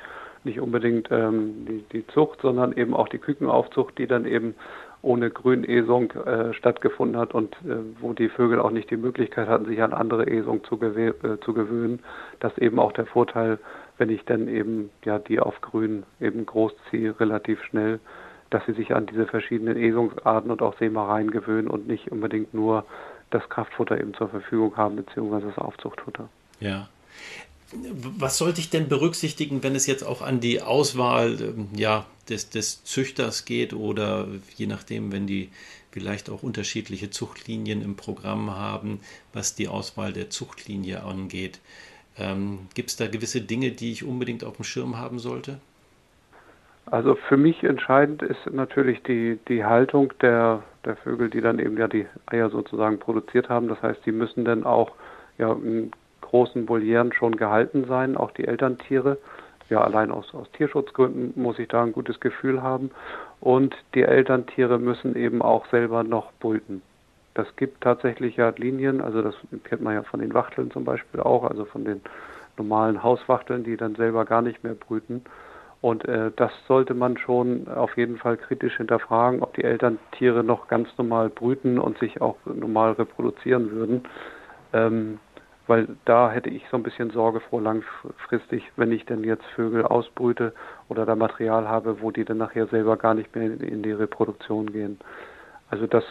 nicht unbedingt ähm, die, die Zucht, sondern eben auch die Kükenaufzucht, die dann eben ohne Grünesung äh, stattgefunden hat und äh, wo die Vögel auch nicht die Möglichkeit hatten, sich an andere Esung zu, äh, zu gewöhnen. Das eben auch der Vorteil, wenn ich dann eben ja die auf Grün eben großziehe, relativ schnell, dass sie sich an diese verschiedenen Esungsarten und auch Sämereien gewöhnen und nicht unbedingt nur das Kraftfutter eben zur Verfügung haben, beziehungsweise das Aufzuchtfutter. Ja. Was sollte ich denn berücksichtigen, wenn es jetzt auch an die Auswahl ähm, ja, des, des Züchters geht oder je nachdem, wenn die vielleicht auch unterschiedliche Zuchtlinien im Programm haben, was die Auswahl der Zuchtlinie angeht? Ähm, Gibt es da gewisse Dinge, die ich unbedingt auf dem Schirm haben sollte? Also für mich entscheidend ist natürlich die, die Haltung der, der Vögel, die dann eben ja die Eier sozusagen produziert haben. Das heißt, die müssen dann auch ja, in großen Volieren schon gehalten sein, auch die Elterntiere. Ja, allein aus, aus Tierschutzgründen muss ich da ein gutes Gefühl haben. Und die Elterntiere müssen eben auch selber noch brüten. Das gibt tatsächlich ja Linien, also das kennt man ja von den Wachteln zum Beispiel auch, also von den normalen Hauswachteln, die dann selber gar nicht mehr brüten. Und äh, das sollte man schon auf jeden Fall kritisch hinterfragen, ob die Elterntiere noch ganz normal brüten und sich auch normal reproduzieren würden. Ähm, weil da hätte ich so ein bisschen Sorge vor langfristig, wenn ich denn jetzt Vögel ausbrüte oder da Material habe, wo die dann nachher selber gar nicht mehr in die Reproduktion gehen. Also das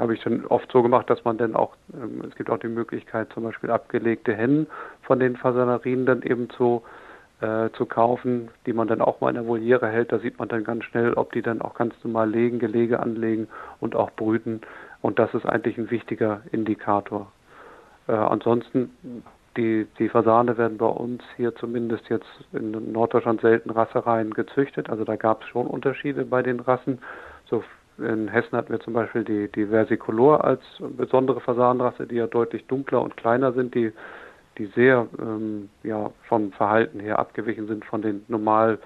habe ich dann oft so gemacht, dass man dann auch, ähm, es gibt auch die Möglichkeit, zum Beispiel abgelegte Hennen von den Fasanerien dann eben zu äh, zu kaufen, die man dann auch mal in der Voliere hält. Da sieht man dann ganz schnell, ob die dann auch ganz normal legen, Gelege anlegen und auch brüten. Und das ist eigentlich ein wichtiger Indikator. Äh, ansonsten, die, die Fasane werden bei uns hier zumindest jetzt in Norddeutschland selten Rassereien gezüchtet. Also da gab es schon Unterschiede bei den Rassen. So in Hessen hatten wir zum Beispiel die, die Versicolor als besondere Fasanenrasse, die ja deutlich dunkler und kleiner sind. Die die sehr ähm, ja, vom Verhalten her abgewichen sind von den normal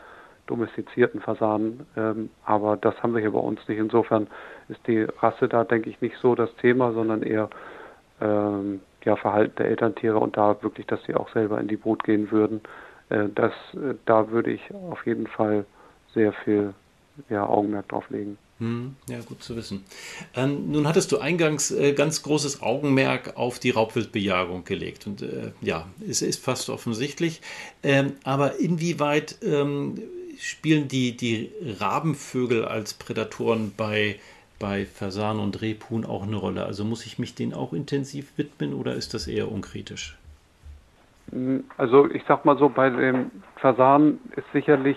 domestizierten Fasanen. Ähm, aber das haben wir hier bei uns nicht. Insofern ist die Rasse da, denke ich, nicht so das Thema, sondern eher ähm, ja, Verhalten der Elterntiere und da wirklich, dass sie auch selber in die Brut gehen würden. Äh, das, äh, da würde ich auf jeden Fall sehr viel ja, Augenmerk drauf legen. Hm, ja, gut zu wissen. Ähm, nun hattest du eingangs äh, ganz großes Augenmerk auf die Raubwildbejagung gelegt. Und äh, ja, es ist fast offensichtlich. Ähm, aber inwieweit ähm, spielen die, die Rabenvögel als Prädatoren bei, bei Fasan und Rebhuhn auch eine Rolle? Also muss ich mich denen auch intensiv widmen oder ist das eher unkritisch? Also ich sag mal so, bei dem Fasan ist sicherlich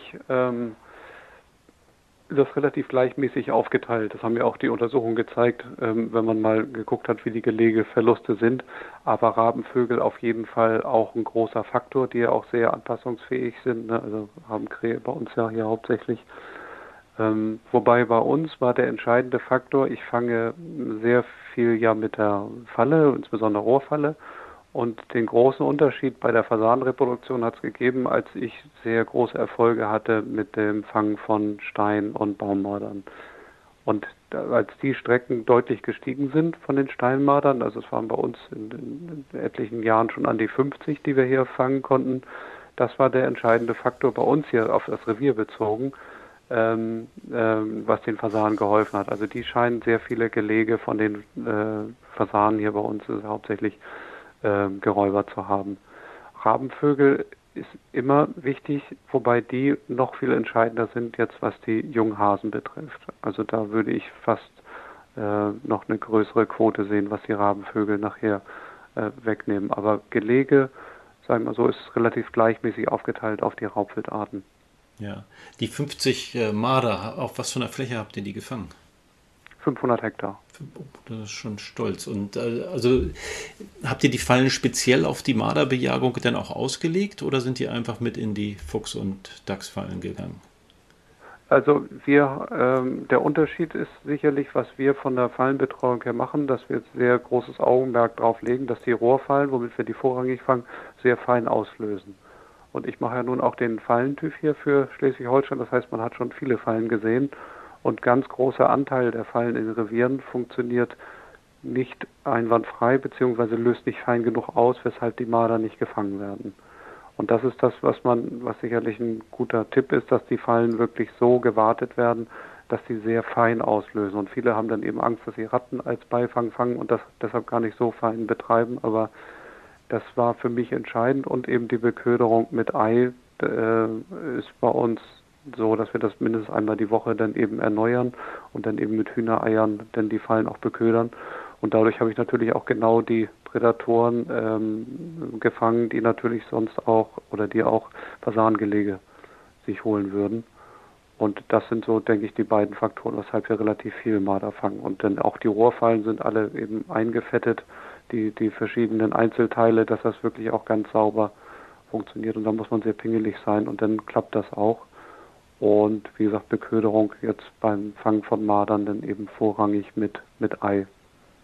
ähm, das relativ gleichmäßig aufgeteilt. Das haben ja auch die Untersuchungen gezeigt, ähm, wenn man mal geguckt hat, wie die Gelegeverluste sind. Aber Rabenvögel auf jeden Fall auch ein großer Faktor, die ja auch sehr anpassungsfähig sind. Ne? Also haben Krähe bei uns ja hier hauptsächlich. Ähm, wobei bei uns war der entscheidende Faktor, ich fange sehr viel ja mit der Falle, insbesondere Rohrfalle. Und den großen Unterschied bei der Fasanreproduktion hat es gegeben, als ich sehr große Erfolge hatte mit dem Fangen von Stein- und Baummördern. Und als die Strecken deutlich gestiegen sind von den Steinmadern, also es waren bei uns in, in, etlichen Jahren schon an die 50, die wir hier fangen konnten, das war der entscheidende Faktor bei uns hier auf das Revier bezogen, ähm, ähm, was den Fasanen geholfen hat. Also die scheinen sehr viele Gelege von den äh, Fasanen hier bei uns hauptsächlich äh, Geräuber zu haben. Rabenvögel ist immer wichtig, wobei die noch viel entscheidender sind jetzt, was die Junghasen betrifft. Also da würde ich fast äh, noch eine größere Quote sehen, was die Rabenvögel nachher äh, wegnehmen. Aber Gelege, sagen wir so, ist relativ gleichmäßig aufgeteilt auf die Raubwildarten. Ja, die 50 äh, Marder, auf was von der Fläche habt ihr die gefangen? 500 Hektar. Das ist schon stolz. Und äh, also habt ihr die Fallen speziell auf die Marderbejagung dann auch ausgelegt oder sind die einfach mit in die Fuchs- und Dachsfallen gegangen? Also wir, ähm, der Unterschied ist sicherlich, was wir von der Fallenbetreuung her machen, dass wir jetzt sehr großes Augenmerk darauf legen, dass die Rohrfallen, womit wir die vorrangig fangen, sehr fein auslösen. Und ich mache ja nun auch den Fallentyp hier für Schleswig-Holstein, das heißt, man hat schon viele Fallen gesehen und ganz großer Anteil der Fallen in Revieren funktioniert nicht einwandfrei beziehungsweise löst nicht fein genug aus, weshalb die Marder nicht gefangen werden. Und das ist das, was man, was sicherlich ein guter Tipp ist, dass die Fallen wirklich so gewartet werden, dass sie sehr fein auslösen. Und viele haben dann eben Angst, dass sie Ratten als Beifang fangen und das deshalb gar nicht so fein betreiben. Aber das war für mich entscheidend und eben die Beköderung mit Ei äh, ist bei uns so, dass wir das mindestens einmal die Woche dann eben erneuern und dann eben mit Hühnereiern dann die Fallen auch beködern. Und dadurch habe ich natürlich auch genau die Prädatoren ähm, gefangen, die natürlich sonst auch oder die auch Fasangelege sich holen würden. Und das sind so, denke ich, die beiden Faktoren, weshalb wir relativ viel Marder fangen. Und dann auch die Rohrfallen sind alle eben eingefettet, die, die verschiedenen Einzelteile, dass das wirklich auch ganz sauber funktioniert. Und da muss man sehr pingelig sein und dann klappt das auch. Und wie gesagt, Beköderung jetzt beim Fangen von Mardern dann eben vorrangig mit, mit Ei.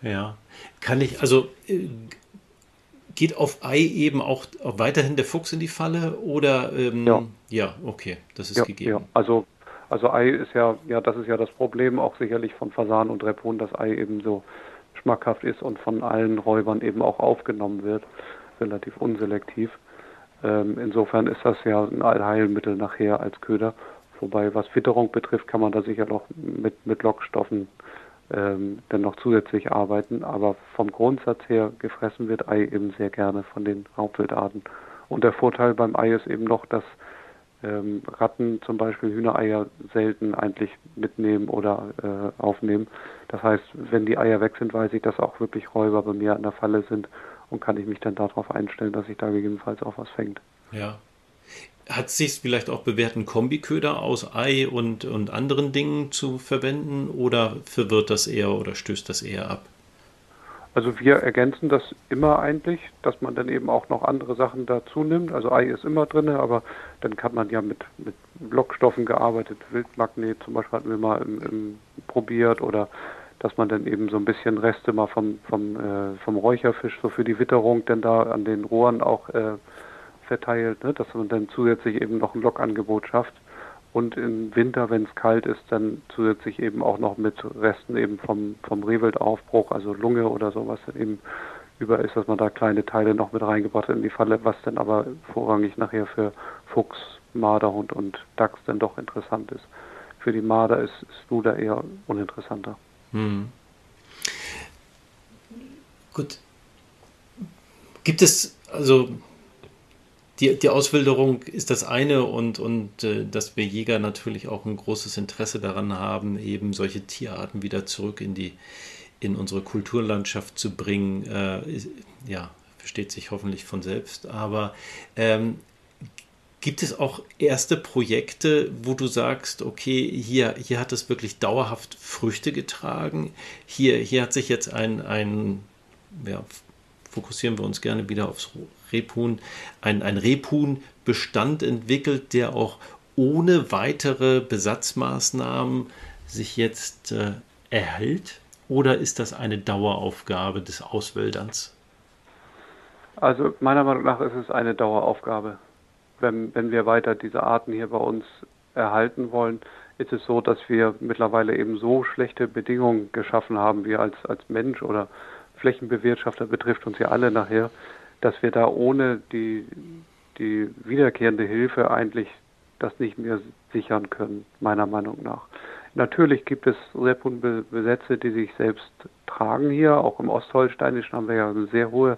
Ja, kann ich, also äh, geht auf Ei eben auch, auch, weiterhin der Fuchs in die Falle oder ähm, ja. ja, okay, das ist ja, gegeben. Ja, also, also Ei ist ja, ja, das ist ja das Problem auch sicherlich von Fasan und Repun, dass Ei eben so schmackhaft ist und von allen Räubern eben auch aufgenommen wird, relativ unselektiv. Ähm, insofern ist das ja ein Allheilmittel nachher als Köder. Wobei was Witterung betrifft, kann man da sicher noch mit, mit Lockstoffen ähm, dann noch zusätzlich arbeiten. Aber vom Grundsatz her gefressen wird Ei eben sehr gerne von den Raubwildarten. Und der Vorteil beim Ei ist eben noch, dass ähm, Ratten zum Beispiel Hühnereier selten eigentlich mitnehmen oder äh, aufnehmen. Das heißt, wenn die Eier weg sind, weiß ich, dass auch wirklich Räuber bei mir an der Falle sind und kann ich mich dann darauf einstellen, dass sich da gegebenenfalls auch was fängt. Ja, hat es sich vielleicht auch bewährt, einen Kombiköder aus Ei und, und anderen Dingen zu verwenden oder verwirrt das eher oder stößt das eher ab? Also wir ergänzen das immer eigentlich, dass man dann eben auch noch andere Sachen dazu nimmt. Also Ei ist immer drin, aber dann kann man ja mit, mit Lockstoffen gearbeitet, Wildmagnet zum Beispiel hatten wir mal im, im probiert oder dass man dann eben so ein bisschen Reste mal vom, vom, äh, vom Räucherfisch so für die Witterung denn da an den Rohren auch äh, verteilt, ne, dass man dann zusätzlich eben noch ein Lokangebot schafft und im Winter, wenn es kalt ist, dann zusätzlich eben auch noch mit Resten eben vom, vom Rehwildaufbruch, also Lunge oder sowas eben über ist, dass man da kleine Teile noch mit reingebracht hat in die Falle, was dann aber vorrangig nachher für Fuchs, Marderhund und Dachs dann doch interessant ist. Für die Marder ist, ist Luder eher uninteressanter. Hm. Gut. Gibt es, also die, die Auswilderung ist das eine und, und äh, dass wir Jäger natürlich auch ein großes Interesse daran haben, eben solche Tierarten wieder zurück in die in unsere Kulturlandschaft zu bringen, äh, ja, versteht sich hoffentlich von selbst. Aber ähm, gibt es auch erste Projekte, wo du sagst, okay, hier, hier hat es wirklich dauerhaft Früchte getragen, hier, hier hat sich jetzt ein, ein ja, fokussieren wir uns gerne wieder aufs Rebhuhn, ein, ein Rebhuhnbestand entwickelt, der auch ohne weitere Besatzmaßnahmen sich jetzt äh, erhält? Oder ist das eine Daueraufgabe des Auswilderns? Also meiner Meinung nach ist es eine Daueraufgabe. Wenn, wenn wir weiter diese Arten hier bei uns erhalten wollen, ist es so, dass wir mittlerweile eben so schlechte Bedingungen geschaffen haben, wir als, als Mensch oder Flächenbewirtschafter betrifft uns ja alle nachher, dass wir da ohne die, die wiederkehrende Hilfe eigentlich das nicht mehr sichern können, meiner Meinung nach. Natürlich gibt es Rebhuhnbesätze, die sich selbst tragen hier. Auch im Ostholsteinischen haben wir ja eine sehr hohe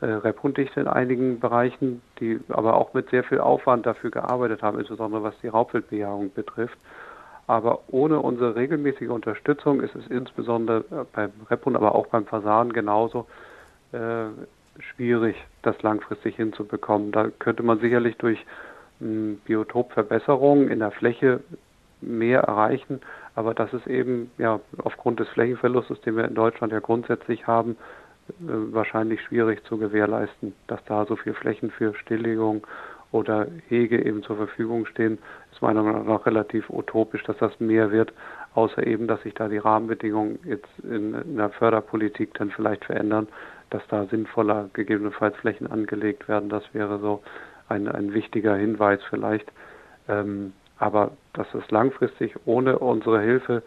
äh, Rebhuhndichte in einigen Bereichen, die aber auch mit sehr viel Aufwand dafür gearbeitet haben, insbesondere was die Raubwildbejahung betrifft. Aber ohne unsere regelmäßige Unterstützung ist es insbesondere beim Rebhuhn, aber auch beim Fasan genauso äh, schwierig, das langfristig hinzubekommen. Da könnte man sicherlich durch hm, Biotopverbesserungen in der Fläche mehr erreichen, aber das ist eben ja aufgrund des Flächenverlustes, den wir in Deutschland ja grundsätzlich haben, äh, wahrscheinlich schwierig zu gewährleisten, dass da so viel Flächen für Stilllegung oder Hege eben zur Verfügung stehen, ist meiner Meinung nach relativ utopisch, dass das mehr wird, außer eben, dass sich da die Rahmenbedingungen jetzt in, in der Förderpolitik dann vielleicht verändern, dass da sinnvoller gegebenenfalls Flächen angelegt werden. Das wäre so ein, ein wichtiger Hinweis vielleicht. Ähm, aber dass es langfristig ohne unsere Hilfe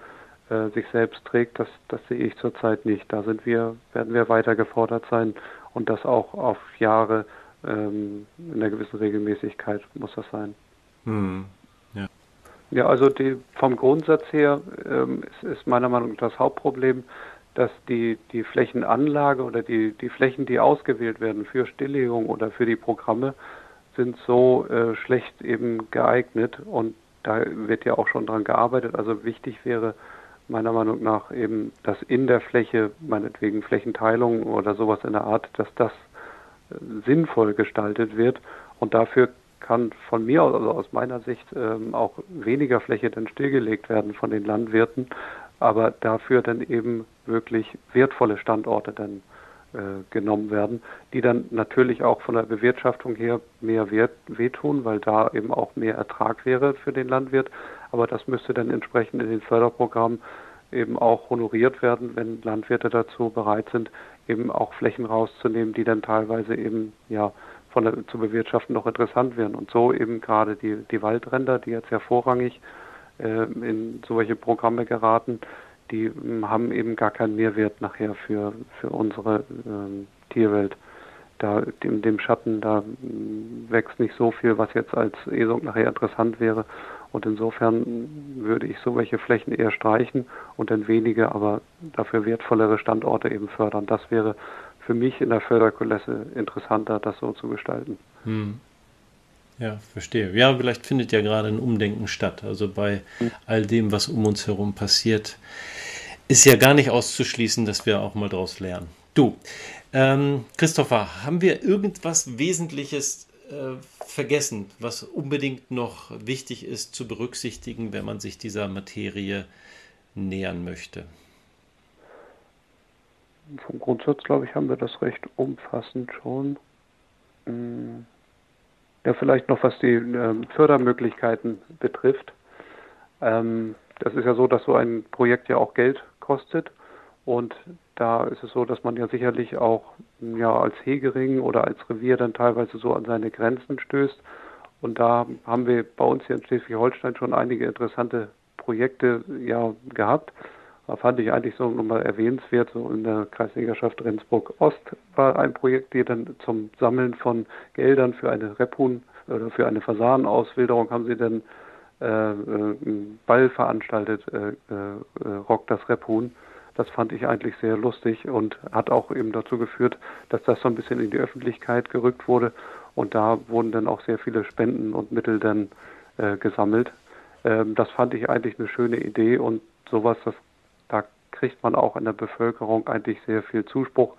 äh, sich selbst trägt, das, das sehe ich zurzeit nicht. Da sind wir, werden wir weiter gefordert sein und das auch auf Jahre ähm, in einer gewissen Regelmäßigkeit muss das sein. Hm. Ja. ja, also die, vom Grundsatz her ähm, ist, ist meiner Meinung nach das Hauptproblem, dass die, die Flächenanlage oder die, die Flächen, die ausgewählt werden für Stilllegung oder für die Programme, sind so äh, schlecht eben geeignet. Und da wird ja auch schon dran gearbeitet. Also wichtig wäre meiner Meinung nach eben, dass in der Fläche, meinetwegen Flächenteilung oder sowas in der Art, dass das äh, sinnvoll gestaltet wird. Und dafür kann von mir aus, also aus meiner Sicht, ähm, auch weniger Fläche dann stillgelegt werden von den Landwirten, aber dafür dann eben wirklich wertvolle Standorte dann äh, genommen werden, die dann natürlich auch von der Bewirtschaftung her mehr Wert, wehtun, weil da eben auch mehr Ertrag wäre für den Landwirt. Aber das müsste dann entsprechend in den Förderprogrammen eben auch honoriert werden, wenn Landwirte dazu bereit sind, eben auch Flächen rauszunehmen, die dann teilweise eben ja von der zu bewirtschaften noch interessant wären. Und so eben gerade die, die Waldränder, die jetzt hervorrangig äh, in solche Programme geraten, die haben eben gar keinen Mehrwert nachher für, für unsere ähm, Tierwelt. Da in dem Schatten, da wächst nicht so viel, was jetzt als ESOG nachher interessant wäre. Und insofern würde ich so welche Flächen eher streichen und dann wenige, aber dafür wertvollere Standorte eben fördern. Das wäre für mich in der Förderkulisse interessanter, das so zu gestalten. Hm. Ja, verstehe. Ja, vielleicht findet ja gerade ein Umdenken statt. Also bei all dem, was um uns herum passiert, ist ja gar nicht auszuschließen, dass wir auch mal daraus lernen. Du, ähm, Christopher, haben wir irgendwas Wesentliches äh, vergessen, was unbedingt noch wichtig ist zu berücksichtigen, wenn man sich dieser Materie nähern möchte? Vom Grundsatz, glaube ich, haben wir das recht umfassend schon. Hm. Ja, vielleicht noch was die ähm, Fördermöglichkeiten betrifft. Ähm, das ist ja so, dass so ein Projekt ja auch Geld kostet. Und da ist es so, dass man ja sicherlich auch ja, als Hegering oder als Revier dann teilweise so an seine Grenzen stößt. Und da haben wir bei uns hier in Schleswig-Holstein schon einige interessante Projekte ja gehabt. Da fand ich eigentlich so nochmal erwähnenswert, so in der Kreisligaschaft Rendsburg Ost war ein Projekt, die dann zum Sammeln von Geldern für eine Repun oder für eine Fasanenauswilderung haben sie dann äh, einen Ball veranstaltet, äh, äh, Rock das Repun. Das fand ich eigentlich sehr lustig und hat auch eben dazu geführt, dass das so ein bisschen in die Öffentlichkeit gerückt wurde. Und da wurden dann auch sehr viele Spenden und Mittel dann äh, gesammelt. Ähm, das fand ich eigentlich eine schöne Idee und sowas, das da kriegt man auch in der Bevölkerung eigentlich sehr viel Zuspruch.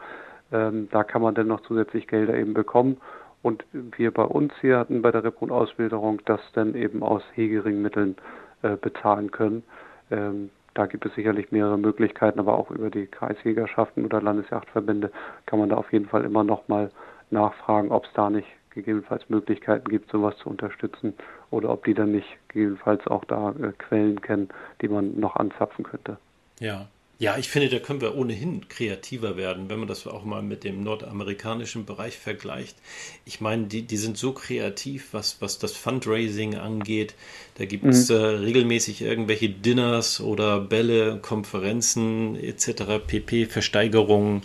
Ähm, da kann man dann noch zusätzlich Gelder eben bekommen. Und wir bei uns hier hatten bei der Repun-Auswilderung das dann eben aus Hegeringmitteln äh, bezahlen können. Ähm, da gibt es sicherlich mehrere Möglichkeiten, aber auch über die Kreisjägerschaften oder Landesjachtverbände kann man da auf jeden Fall immer noch mal nachfragen, ob es da nicht gegebenenfalls Möglichkeiten gibt, sowas zu unterstützen oder ob die dann nicht gegebenenfalls auch da äh, Quellen kennen, die man noch anzapfen könnte. Ja. Ja, ich finde, da können wir ohnehin kreativer werden, wenn man das auch mal mit dem nordamerikanischen Bereich vergleicht. Ich meine, die, die sind so kreativ, was, was das Fundraising angeht. Da gibt es mhm. äh, regelmäßig irgendwelche Dinners oder Bälle, Konferenzen etc., pp, Versteigerungen.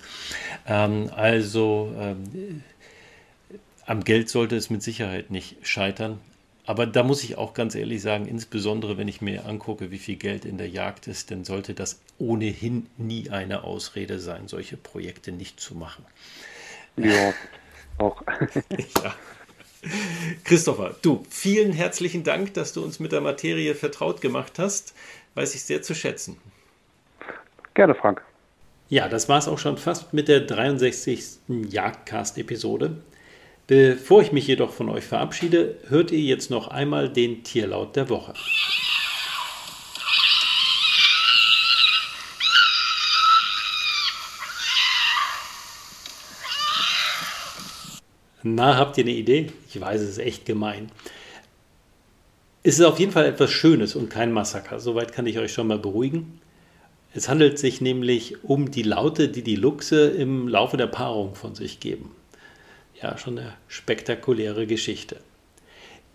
Ähm, also ähm, am Geld sollte es mit Sicherheit nicht scheitern. Aber da muss ich auch ganz ehrlich sagen, insbesondere wenn ich mir angucke, wie viel Geld in der Jagd ist, dann sollte das ohnehin nie eine Ausrede sein, solche Projekte nicht zu machen. Ja, auch. ja. Christopher, du, vielen herzlichen Dank, dass du uns mit der Materie vertraut gemacht hast. Weiß ich sehr zu schätzen. Gerne, Frank. Ja, das war es auch schon fast mit der 63. Jagdcast-Episode. Bevor ich mich jedoch von euch verabschiede, hört ihr jetzt noch einmal den Tierlaut der Woche. Na, habt ihr eine Idee? Ich weiß, es ist echt gemein. Es ist auf jeden Fall etwas Schönes und kein Massaker. Soweit kann ich euch schon mal beruhigen. Es handelt sich nämlich um die Laute, die die Luchse im Laufe der Paarung von sich geben. Ja, schon eine spektakuläre Geschichte.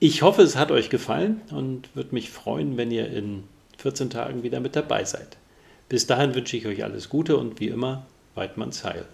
Ich hoffe, es hat euch gefallen und würde mich freuen, wenn ihr in 14 Tagen wieder mit dabei seid. Bis dahin wünsche ich euch alles Gute und wie immer, Weidmanns Heil.